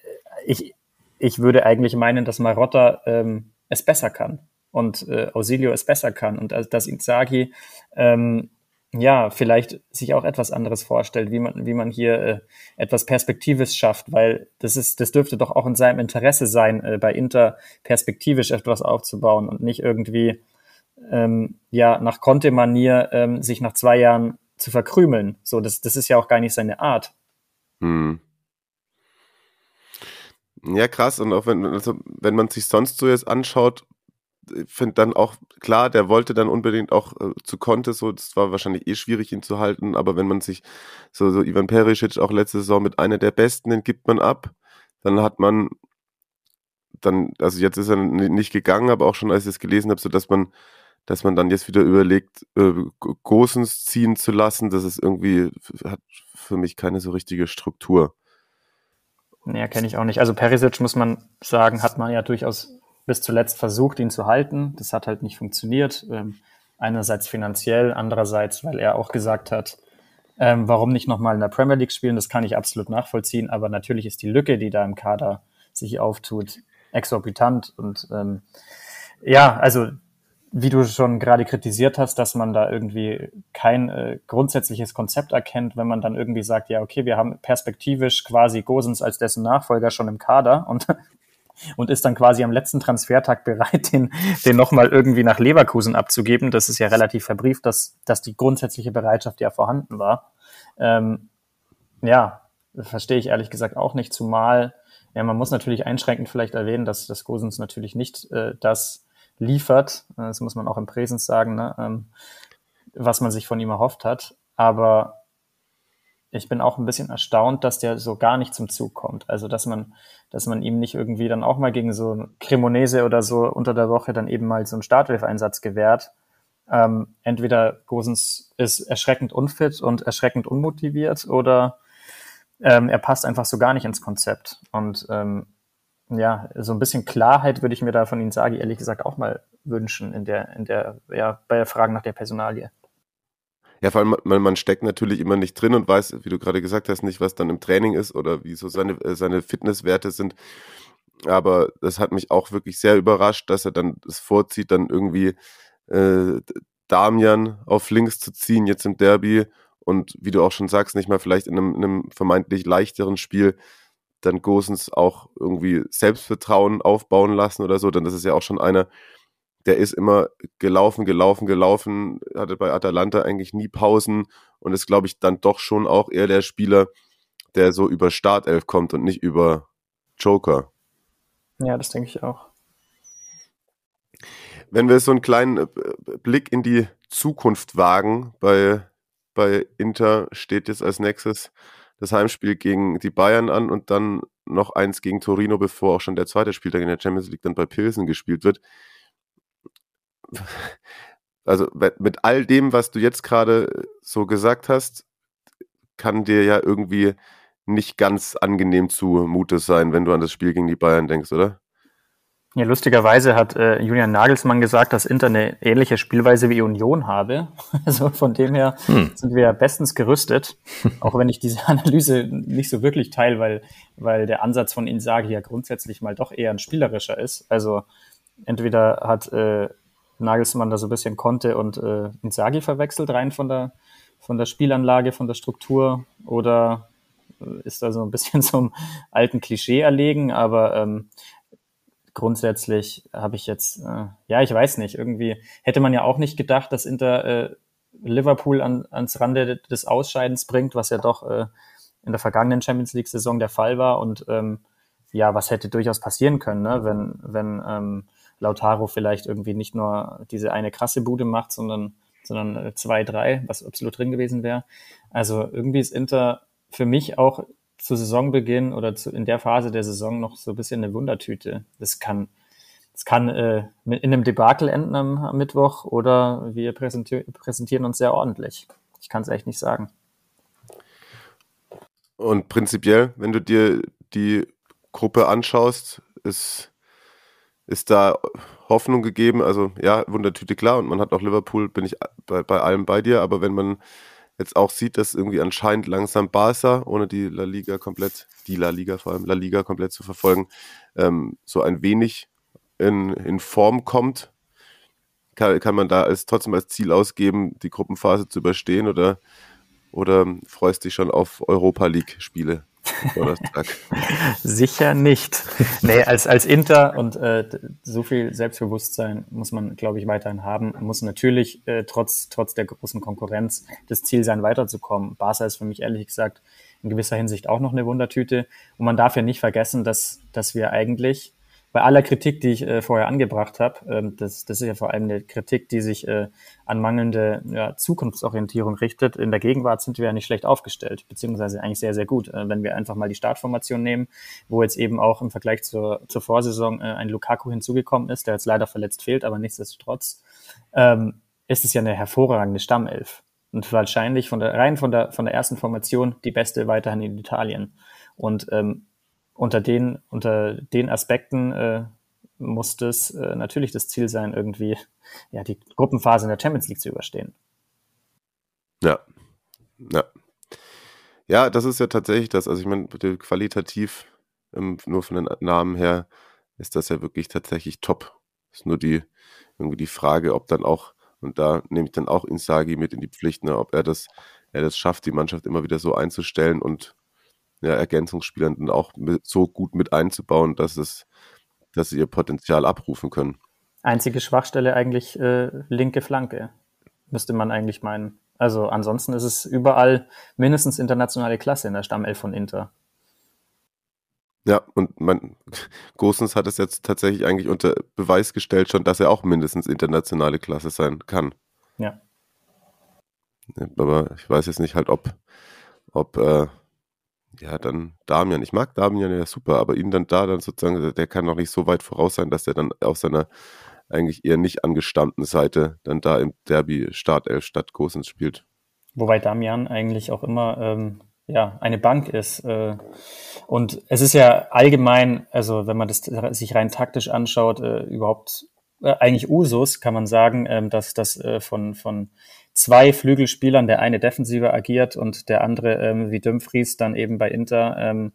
ich, ich würde eigentlich meinen, dass Marotta ähm, es besser kann und äh, Ausilio es besser kann und äh, dass Inzaghi ähm, ja, vielleicht sich auch etwas anderes vorstellt, wie man, wie man hier äh, etwas Perspektives schafft, weil das ist, das dürfte doch auch in seinem Interesse sein, äh, bei Inter perspektivisch etwas aufzubauen und nicht irgendwie ähm, ja nach Conte-Manier ähm, sich nach zwei Jahren zu verkrümeln. So, das, das ist ja auch gar nicht seine Art. Hm. Ja, krass. Und auch wenn, also, wenn man sich sonst so jetzt anschaut, finde dann auch, klar, der wollte dann unbedingt auch äh, zu Conte, so, das war wahrscheinlich eh schwierig, ihn zu halten, aber wenn man sich so, so Ivan Perisic auch letzte Saison mit einer der Besten, den gibt man ab, dann hat man dann, also jetzt ist er nicht gegangen, aber auch schon als ich es gelesen habe, so dass man, dass man dann jetzt wieder überlegt, äh, Gosens ziehen zu lassen, das ist irgendwie, hat für mich keine so richtige Struktur. Ja, kenne ich auch nicht. Also Perisic, muss man sagen, hat man ja durchaus bis zuletzt versucht, ihn zu halten. Das hat halt nicht funktioniert. Ähm, einerseits finanziell, andererseits, weil er auch gesagt hat, ähm, warum nicht nochmal in der Premier League spielen? Das kann ich absolut nachvollziehen. Aber natürlich ist die Lücke, die da im Kader sich auftut, exorbitant. Und ähm, ja, also wie du schon gerade kritisiert hast, dass man da irgendwie kein äh, grundsätzliches Konzept erkennt, wenn man dann irgendwie sagt, ja, okay, wir haben perspektivisch quasi Gosens als dessen Nachfolger schon im Kader und und ist dann quasi am letzten Transfertag bereit, den, den nochmal irgendwie nach Leverkusen abzugeben. Das ist ja relativ verbrieft, dass, dass die grundsätzliche Bereitschaft ja vorhanden war. Ähm, ja, verstehe ich ehrlich gesagt auch nicht, zumal, ja, man muss natürlich einschränkend vielleicht erwähnen, dass das Gosens natürlich nicht äh, das liefert, das muss man auch im Präsens sagen, ne, ähm, was man sich von ihm erhofft hat. Aber ich bin auch ein bisschen erstaunt, dass der so gar nicht zum Zug kommt. Also, dass man, dass man ihm nicht irgendwie dann auch mal gegen so Cremonese oder so unter der Woche dann eben mal so einen Startelf-Einsatz gewährt. Ähm, entweder Gosens ist erschreckend unfit und erschreckend unmotiviert oder ähm, er passt einfach so gar nicht ins Konzept. Und ähm, ja, so ein bisschen Klarheit würde ich mir da von Ihnen sagen, ehrlich gesagt auch mal wünschen in der, in der, ja, bei der Frage nach der Personalie. Ja, vor allem, man, man steckt natürlich immer nicht drin und weiß, wie du gerade gesagt hast, nicht, was dann im Training ist oder wie so seine, äh, seine Fitnesswerte sind. Aber das hat mich auch wirklich sehr überrascht, dass er dann es vorzieht, dann irgendwie äh, Damian auf links zu ziehen, jetzt im Derby. Und wie du auch schon sagst, nicht mal vielleicht in einem, in einem vermeintlich leichteren Spiel dann Gosens auch irgendwie Selbstvertrauen aufbauen lassen oder so. Denn das ist ja auch schon einer, der ist immer gelaufen, gelaufen, gelaufen, hatte bei Atalanta eigentlich nie Pausen und ist, glaube ich, dann doch schon auch eher der Spieler, der so über Startelf kommt und nicht über Joker. Ja, das denke ich auch. Wenn wir so einen kleinen äh, Blick in die Zukunft wagen, bei, bei Inter steht jetzt als nächstes das Heimspiel gegen die Bayern an und dann noch eins gegen Torino, bevor auch schon der zweite Spieltag in der Champions League dann bei Pilsen gespielt wird also mit all dem, was du jetzt gerade so gesagt hast, kann dir ja irgendwie nicht ganz angenehm zumutes sein, wenn du an das Spiel gegen die Bayern denkst, oder? Ja, lustigerweise hat äh, Julian Nagelsmann gesagt, dass Inter eine ähnliche Spielweise wie Union habe. Also von dem her hm. sind wir bestens gerüstet, auch wenn ich diese Analyse nicht so wirklich teile, weil, weil der Ansatz von Insagi ja grundsätzlich mal doch eher ein spielerischer ist. Also entweder hat äh, Nagelsmann da so ein bisschen Conte und äh, Insagi verwechselt rein von der, von der Spielanlage, von der Struktur oder äh, ist da so ein bisschen einem alten Klischee erlegen, aber ähm, grundsätzlich habe ich jetzt, äh, ja, ich weiß nicht, irgendwie hätte man ja auch nicht gedacht, dass Inter äh, Liverpool an, ans Rande des Ausscheidens bringt, was ja doch äh, in der vergangenen Champions League-Saison der Fall war und ähm, ja, was hätte durchaus passieren können, ne? wenn, wenn ähm, Lautaro vielleicht irgendwie nicht nur diese eine krasse Bude macht, sondern, sondern äh, zwei, drei, was absolut drin gewesen wäre. Also irgendwie ist Inter für mich auch zu Saisonbeginn oder zu, in der Phase der Saison noch so ein bisschen eine Wundertüte. Das kann, das kann äh, in einem Debakel enden am, Mittwoch oder wir präsentier präsentieren uns sehr ordentlich. Ich kann es echt nicht sagen. Und prinzipiell, wenn du dir die Gruppe anschaust, ist, ist da Hoffnung gegeben. Also ja, Wundertüte klar und man hat auch Liverpool, bin ich bei, bei allem bei dir, aber wenn man jetzt auch sieht, dass irgendwie anscheinend langsam Barca, ohne die La Liga komplett, die La Liga vor allem, La Liga komplett zu verfolgen, ähm, so ein wenig in, in Form kommt. Kann, kann man da als, trotzdem als Ziel ausgeben, die Gruppenphase zu überstehen oder, oder freust dich schon auf Europa League-Spiele? Donnerstag. Sicher nicht. Nee, als, als Inter und äh, so viel Selbstbewusstsein muss man, glaube ich, weiterhin haben. Muss natürlich äh, trotz, trotz der großen Konkurrenz das Ziel sein, weiterzukommen. Barca ist für mich ehrlich gesagt in gewisser Hinsicht auch noch eine Wundertüte. Und man darf ja nicht vergessen, dass, dass wir eigentlich bei aller Kritik, die ich äh, vorher angebracht habe, ähm, das, das ist ja vor allem eine Kritik, die sich äh, an mangelnde ja, Zukunftsorientierung richtet. In der Gegenwart sind wir ja nicht schlecht aufgestellt, beziehungsweise eigentlich sehr, sehr gut. Äh, wenn wir einfach mal die Startformation nehmen, wo jetzt eben auch im Vergleich zur, zur Vorsaison äh, ein Lukaku hinzugekommen ist, der jetzt leider verletzt fehlt, aber nichtsdestotrotz, ähm, ist es ja eine hervorragende Stammelf. Und wahrscheinlich von der, rein von der, von der ersten Formation die beste weiterhin in Italien. Und ähm, unter den, unter den Aspekten äh, muss das äh, natürlich das Ziel sein, irgendwie ja, die Gruppenphase in der Champions League zu überstehen. Ja. Ja. Ja, das ist ja tatsächlich das. Also ich meine, qualitativ, ähm, nur von den Namen her, ist das ja wirklich tatsächlich top. Ist nur die, irgendwie die Frage, ob dann auch, und da nehme ich dann auch Insagi mit in die Pflicht, ne, ob er das, er das schafft, die Mannschaft immer wieder so einzustellen und ja, Ergänzungsspielern dann auch mit, so gut mit einzubauen, dass es, dass sie ihr Potenzial abrufen können. Einzige Schwachstelle eigentlich äh, linke Flanke, müsste man eigentlich meinen. Also ansonsten ist es überall mindestens internationale Klasse in der Stammelf von Inter. Ja, und man, Gosens hat es jetzt tatsächlich eigentlich unter Beweis gestellt schon, dass er auch mindestens internationale Klasse sein kann. Ja. Aber ich weiß jetzt nicht halt, ob, ob äh, ja, dann Damian. Ich mag Damian ja super, aber ihn dann da dann sozusagen, der kann noch nicht so weit voraus sein, dass er dann auf seiner eigentlich eher nicht angestammten Seite dann da im Derby Startelf statt Gosens spielt. Wobei Damian eigentlich auch immer ähm, ja, eine Bank ist. Äh, und es ist ja allgemein, also wenn man das sich rein taktisch anschaut, äh, überhaupt äh, eigentlich Usus, kann man sagen, ähm, dass das äh, von, von zwei Flügelspielern, der eine defensiver agiert und der andere, ähm, wie Dumfries, dann eben bei Inter, ähm,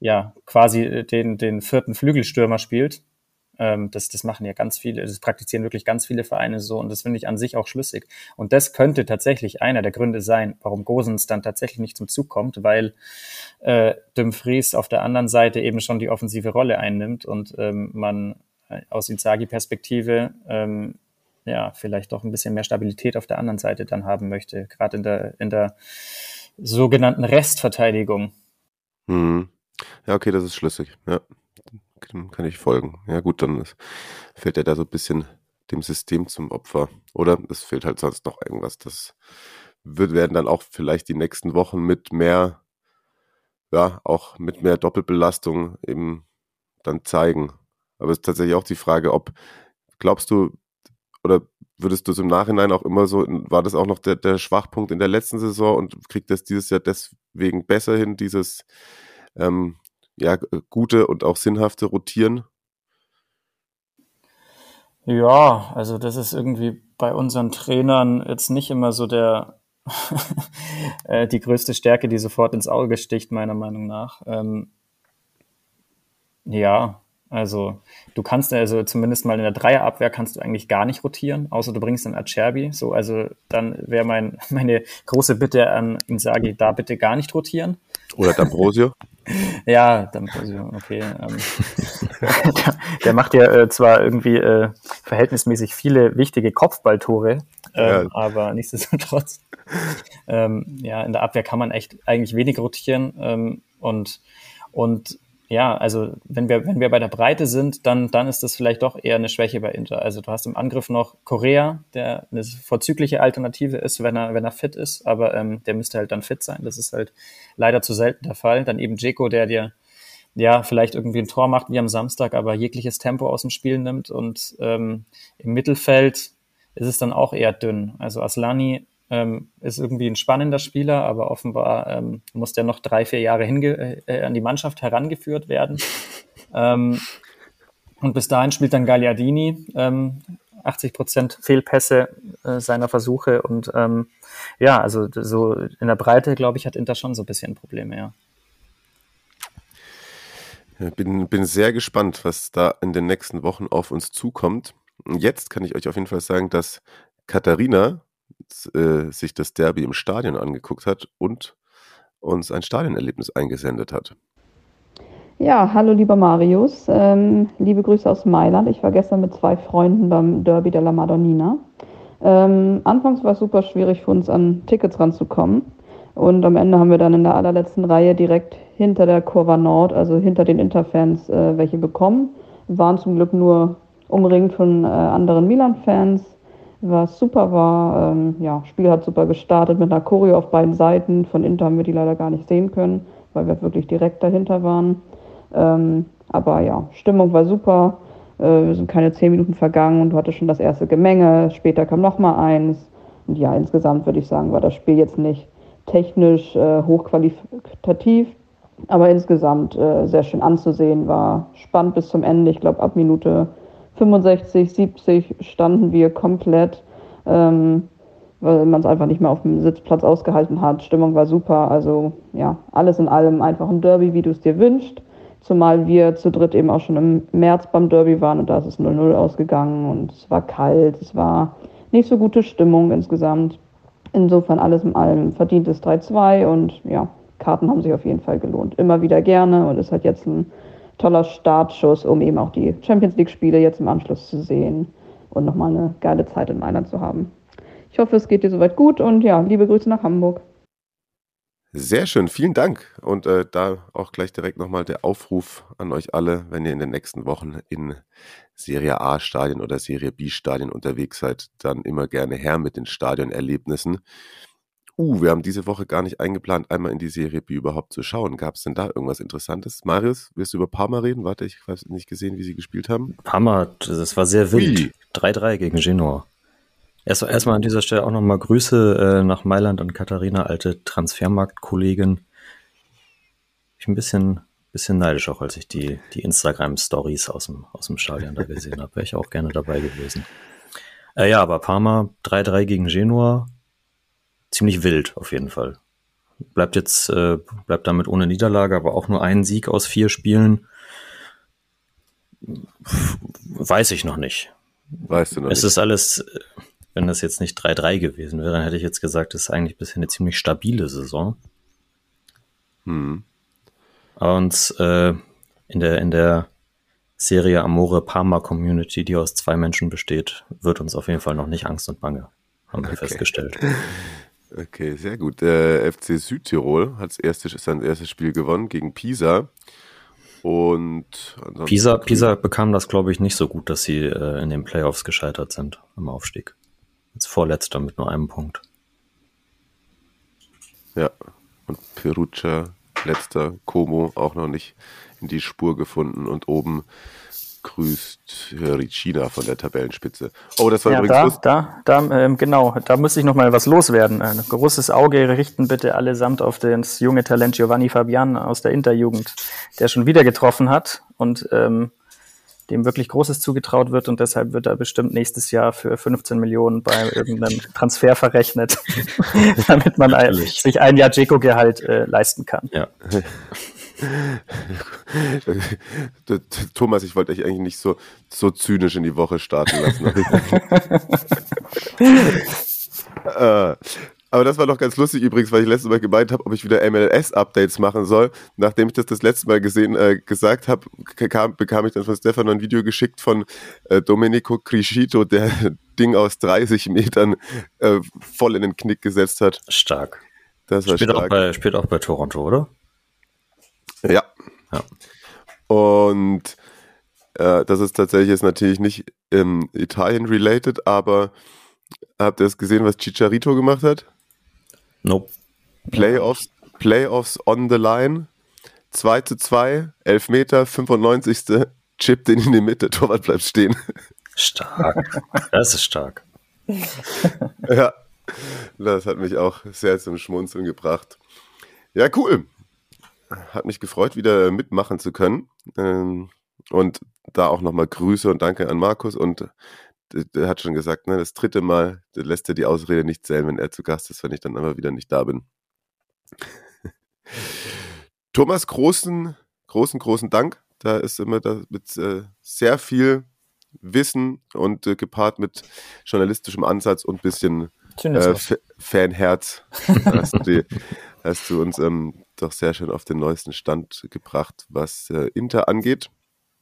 ja, quasi den, den vierten Flügelstürmer spielt. Ähm, das, das machen ja ganz viele, das praktizieren wirklich ganz viele Vereine so und das finde ich an sich auch schlüssig. Und das könnte tatsächlich einer der Gründe sein, warum Gosens dann tatsächlich nicht zum Zug kommt, weil äh, Dumfries auf der anderen Seite eben schon die offensive Rolle einnimmt und ähm, man aus Inzaghi-Perspektive ähm, ja, vielleicht doch ein bisschen mehr Stabilität auf der anderen Seite dann haben möchte, gerade in der, in der sogenannten Restverteidigung. Mhm. Ja, okay, das ist schlüssig. Ja, kann ich folgen. Ja, gut, dann fällt er da so ein bisschen dem System zum Opfer. Oder es fehlt halt sonst noch irgendwas. Das wird, werden dann auch vielleicht die nächsten Wochen mit mehr, ja, auch mit mehr Doppelbelastung eben dann zeigen. Aber es ist tatsächlich auch die Frage, ob, glaubst du, oder würdest du es im Nachhinein auch immer so, war das auch noch der, der Schwachpunkt in der letzten Saison und kriegt das dieses Jahr deswegen besser hin, dieses ähm, ja, gute und auch sinnhafte Rotieren? Ja, also das ist irgendwie bei unseren Trainern jetzt nicht immer so der äh, die größte Stärke, die sofort ins Auge sticht, meiner Meinung nach. Ähm, ja, also du kannst also zumindest mal in der Dreierabwehr kannst du eigentlich gar nicht rotieren, außer du bringst dann Acerbi. So, also dann wäre mein, meine große Bitte an Insagi, da bitte gar nicht rotieren. Oder D'Ambrosio? ja, D'Ambrosio, okay. Ähm, der, der, macht ja äh, zwar irgendwie äh, verhältnismäßig viele wichtige Kopfballtore, ähm, ja. aber nichtsdestotrotz, ähm, ja, in der Abwehr kann man echt eigentlich wenig rotieren ähm, und und ja, also wenn wir, wenn wir bei der Breite sind, dann, dann ist das vielleicht doch eher eine Schwäche bei Inter. Also du hast im Angriff noch Korea, der eine vorzügliche Alternative ist, wenn er, wenn er fit ist, aber ähm, der müsste halt dann fit sein. Das ist halt leider zu selten der Fall. Dann eben Jeko, der dir ja vielleicht irgendwie ein Tor macht wie am Samstag, aber jegliches Tempo aus dem Spiel nimmt. Und ähm, im Mittelfeld ist es dann auch eher dünn. Also Aslani ähm, ist irgendwie ein spannender Spieler, aber offenbar ähm, muss der noch drei, vier Jahre hinge äh, an die Mannschaft herangeführt werden. ähm, und bis dahin spielt dann Gagliardini ähm, 80 Prozent Fehlpässe äh, seiner Versuche und ähm, ja, also so in der Breite, glaube ich, hat Inter schon so ein bisschen Probleme, ja. Bin, bin sehr gespannt, was da in den nächsten Wochen auf uns zukommt. Jetzt kann ich euch auf jeden Fall sagen, dass Katharina äh, sich das Derby im Stadion angeguckt hat und uns ein Stadionerlebnis eingesendet hat. Ja, hallo lieber Marius, ähm, liebe Grüße aus Mailand. Ich war gestern mit zwei Freunden beim Derby della Madonnina. Ähm, anfangs war es super schwierig für uns an Tickets ranzukommen und am Ende haben wir dann in der allerletzten Reihe direkt hinter der Kurva Nord, also hinter den Interfans, äh, welche bekommen. Waren zum Glück nur umringt von äh, anderen Milan-Fans was super war. Ähm, ja, Spiel hat super gestartet mit einer Choreo auf beiden Seiten. Von Inter haben wir die leider gar nicht sehen können, weil wir wirklich direkt dahinter waren. Ähm, aber ja, Stimmung war super. Äh, wir sind keine zehn Minuten vergangen und du hattest schon das erste Gemenge. Später kam noch mal eins. Und ja, insgesamt würde ich sagen, war das Spiel jetzt nicht technisch äh, hochqualitativ, aber insgesamt äh, sehr schön anzusehen. War spannend bis zum Ende. Ich glaube, ab Minute 65, 70 standen wir komplett, ähm, weil man es einfach nicht mehr auf dem Sitzplatz ausgehalten hat. Stimmung war super. Also ja, alles in allem einfach ein Derby, wie du es dir wünschst. Zumal wir zu dritt eben auch schon im März beim Derby waren und da ist es 0-0 ausgegangen und es war kalt, es war nicht so gute Stimmung insgesamt. Insofern alles in allem verdientes 3-2 und ja, Karten haben sich auf jeden Fall gelohnt. Immer wieder gerne und es hat jetzt ein toller Startschuss, um eben auch die Champions League-Spiele jetzt im Anschluss zu sehen und nochmal eine geile Zeit in Mailand zu haben. Ich hoffe, es geht dir soweit gut und ja, liebe Grüße nach Hamburg. Sehr schön, vielen Dank. Und äh, da auch gleich direkt nochmal der Aufruf an euch alle, wenn ihr in den nächsten Wochen in Serie A-Stadien oder Serie B-Stadien unterwegs seid, dann immer gerne her mit den Stadionerlebnissen. Uh, wir haben diese Woche gar nicht eingeplant, einmal in die Serie B überhaupt zu schauen. Gab es denn da irgendwas Interessantes? Marius, wirst du über Parma reden? Warte, ich habe nicht gesehen, wie sie gespielt haben. Parma, das war sehr wild. 3-3 gegen Genoa. Erst, erstmal an dieser Stelle auch nochmal Grüße äh, nach Mailand an Katharina, alte Transfermarkt-Kollegin. Ich bin ein bisschen, bisschen neidisch auch, als ich die, die Instagram-Stories aus dem, aus dem Stadion da gesehen habe. Wäre ich auch gerne dabei gewesen. Äh, ja, aber Parma 3-3 gegen Genua ziemlich wild auf jeden Fall. Bleibt jetzt, äh, bleibt damit ohne Niederlage, aber auch nur ein Sieg aus vier Spielen. Weiß ich noch nicht. Weißt du noch es nicht. ist alles, wenn das jetzt nicht 3-3 gewesen wäre, dann hätte ich jetzt gesagt, es ist eigentlich bisher eine ziemlich stabile Saison. Hm. Und äh, in der, in der Serie Amore Parma Community, die aus zwei Menschen besteht, wird uns auf jeden Fall noch nicht Angst und Bange, haben wir okay. festgestellt. Okay, sehr gut. Der FC Südtirol hat erste, sein erstes Spiel gewonnen gegen Pisa. Und Pisa, Pisa bekam das, glaube ich, nicht so gut, dass sie äh, in den Playoffs gescheitert sind im Aufstieg. Jetzt vorletzter mit nur einem Punkt. Ja, und Perugia, letzter, Como auch noch nicht in die Spur gefunden und oben grüßt Ricina von der Tabellenspitze. Oh, das war Ja, übrigens da, da, da, ähm, genau, da muss ich noch mal was loswerden. Ein großes Auge richten bitte allesamt auf das junge Talent Giovanni Fabian aus der Interjugend, der schon wieder getroffen hat und ähm, dem wirklich Großes zugetraut wird und deshalb wird er bestimmt nächstes Jahr für 15 Millionen bei irgendeinem Transfer verrechnet, damit man ein, sich ein Jahr Dzeko-Gehalt äh, leisten kann. Ja. Thomas, ich wollte dich eigentlich nicht so, so zynisch in die Woche starten lassen. äh, aber das war doch ganz lustig übrigens, weil ich letztes Mal gemeint habe, ob ich wieder MLS-Updates machen soll. Nachdem ich das das letzte Mal gesehen, äh, gesagt habe, kam, bekam ich dann von Stefan ein Video geschickt von äh, Domenico Criscito, der Ding aus 30 Metern äh, voll in den Knick gesetzt hat. Stark. Das war Spielt auch, stark. bei, spielt auch bei Toronto, oder? Ja. Ja. Und äh, das ist tatsächlich jetzt natürlich nicht ähm, Italien-related, aber habt ihr es gesehen, was Chicharito gemacht hat? Nope. Playoffs, Playoffs on the line. 2 zu 2, Elfmeter, 95. Chip den in die Mitte, Torwart bleibt stehen. Stark. Das ist stark. ja, das hat mich auch sehr zum Schmunzeln gebracht. Ja, cool. Hat mich gefreut, wieder mitmachen zu können. Ähm, Und da auch nochmal Grüße und Danke an Markus. Und der, der hat schon gesagt, ne, das dritte Mal lässt er die Ausrede nicht zählen, wenn er zu Gast ist, wenn ich dann aber wieder nicht da bin. Thomas, großen, großen, großen Dank. Da ist immer da mit äh, sehr viel Wissen und äh, gepaart mit journalistischem Ansatz und bisschen äh, Fanherz hast du, die, hast du uns ähm, doch sehr schön auf den neuesten Stand gebracht, was äh, Inter angeht.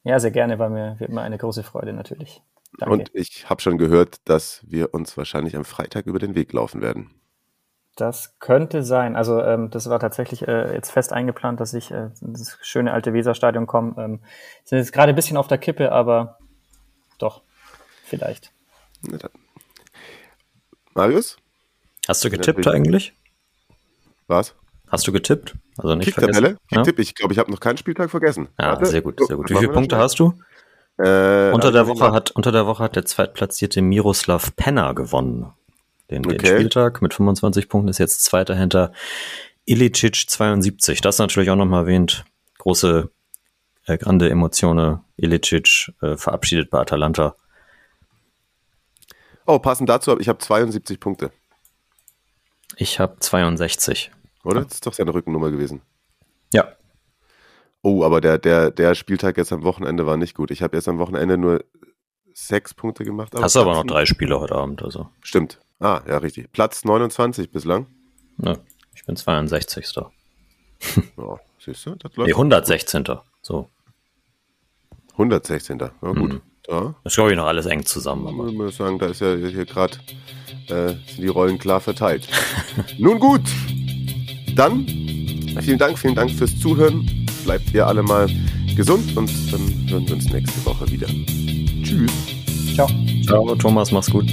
Ja, sehr gerne, war mir wie immer eine große Freude natürlich. Danke. Und ich habe schon gehört, dass wir uns wahrscheinlich am Freitag über den Weg laufen werden. Das könnte sein. Also ähm, das war tatsächlich äh, jetzt fest eingeplant, dass ich äh, in das schöne alte Weserstadion komme. Ähm, sind jetzt gerade ein bisschen auf der Kippe, aber doch, vielleicht. Na dann. Marius, Hast du getippt eigentlich? Was? Hast du getippt? Also nicht Kicktabelle? Ja? Kicktipp. Ich glaube, ich habe noch keinen Spieltag vergessen. Ja, Warte. sehr gut, sehr gut. Wie viele Punkte hast du? Äh, Unter der ich Woche hat, unter der Woche hat der zweitplatzierte Miroslav Penner gewonnen. Den, den Okay. Spieltag mit 25 Punkten ist jetzt Zweiter hinter Ilicic 72. Das natürlich auch nochmal erwähnt. Große, äh, grande Emotionen. Ilicic äh, verabschiedet bei Atalanta. Oh, passend dazu, ich habe 72 Punkte. Ich habe 62. Oder? Das ist doch seine Rückennummer gewesen. Ja. Oh, aber der, der, der Spieltag jetzt am Wochenende war nicht gut. Ich habe jetzt am Wochenende nur sechs Punkte gemacht. Hast du aber noch drei Spiele heute Abend, also. Stimmt. Ah, ja, richtig. Platz 29 bislang. Ne, ich bin 62. Ja, siehst du, das Nee, läuft. 116. So. 116. Ja, gut. Mhm. Ja, Das ist, glaube ich, noch alles eng zusammen. Aber. ich muss sagen, da ist ja hier gerade äh, sind die Rollen klar verteilt. Nun gut, dann vielen Dank, vielen Dank fürs Zuhören. Bleibt ihr alle mal gesund und dann hören wir uns nächste Woche wieder. Tschüss. Ciao. Ciao, Thomas, mach's gut.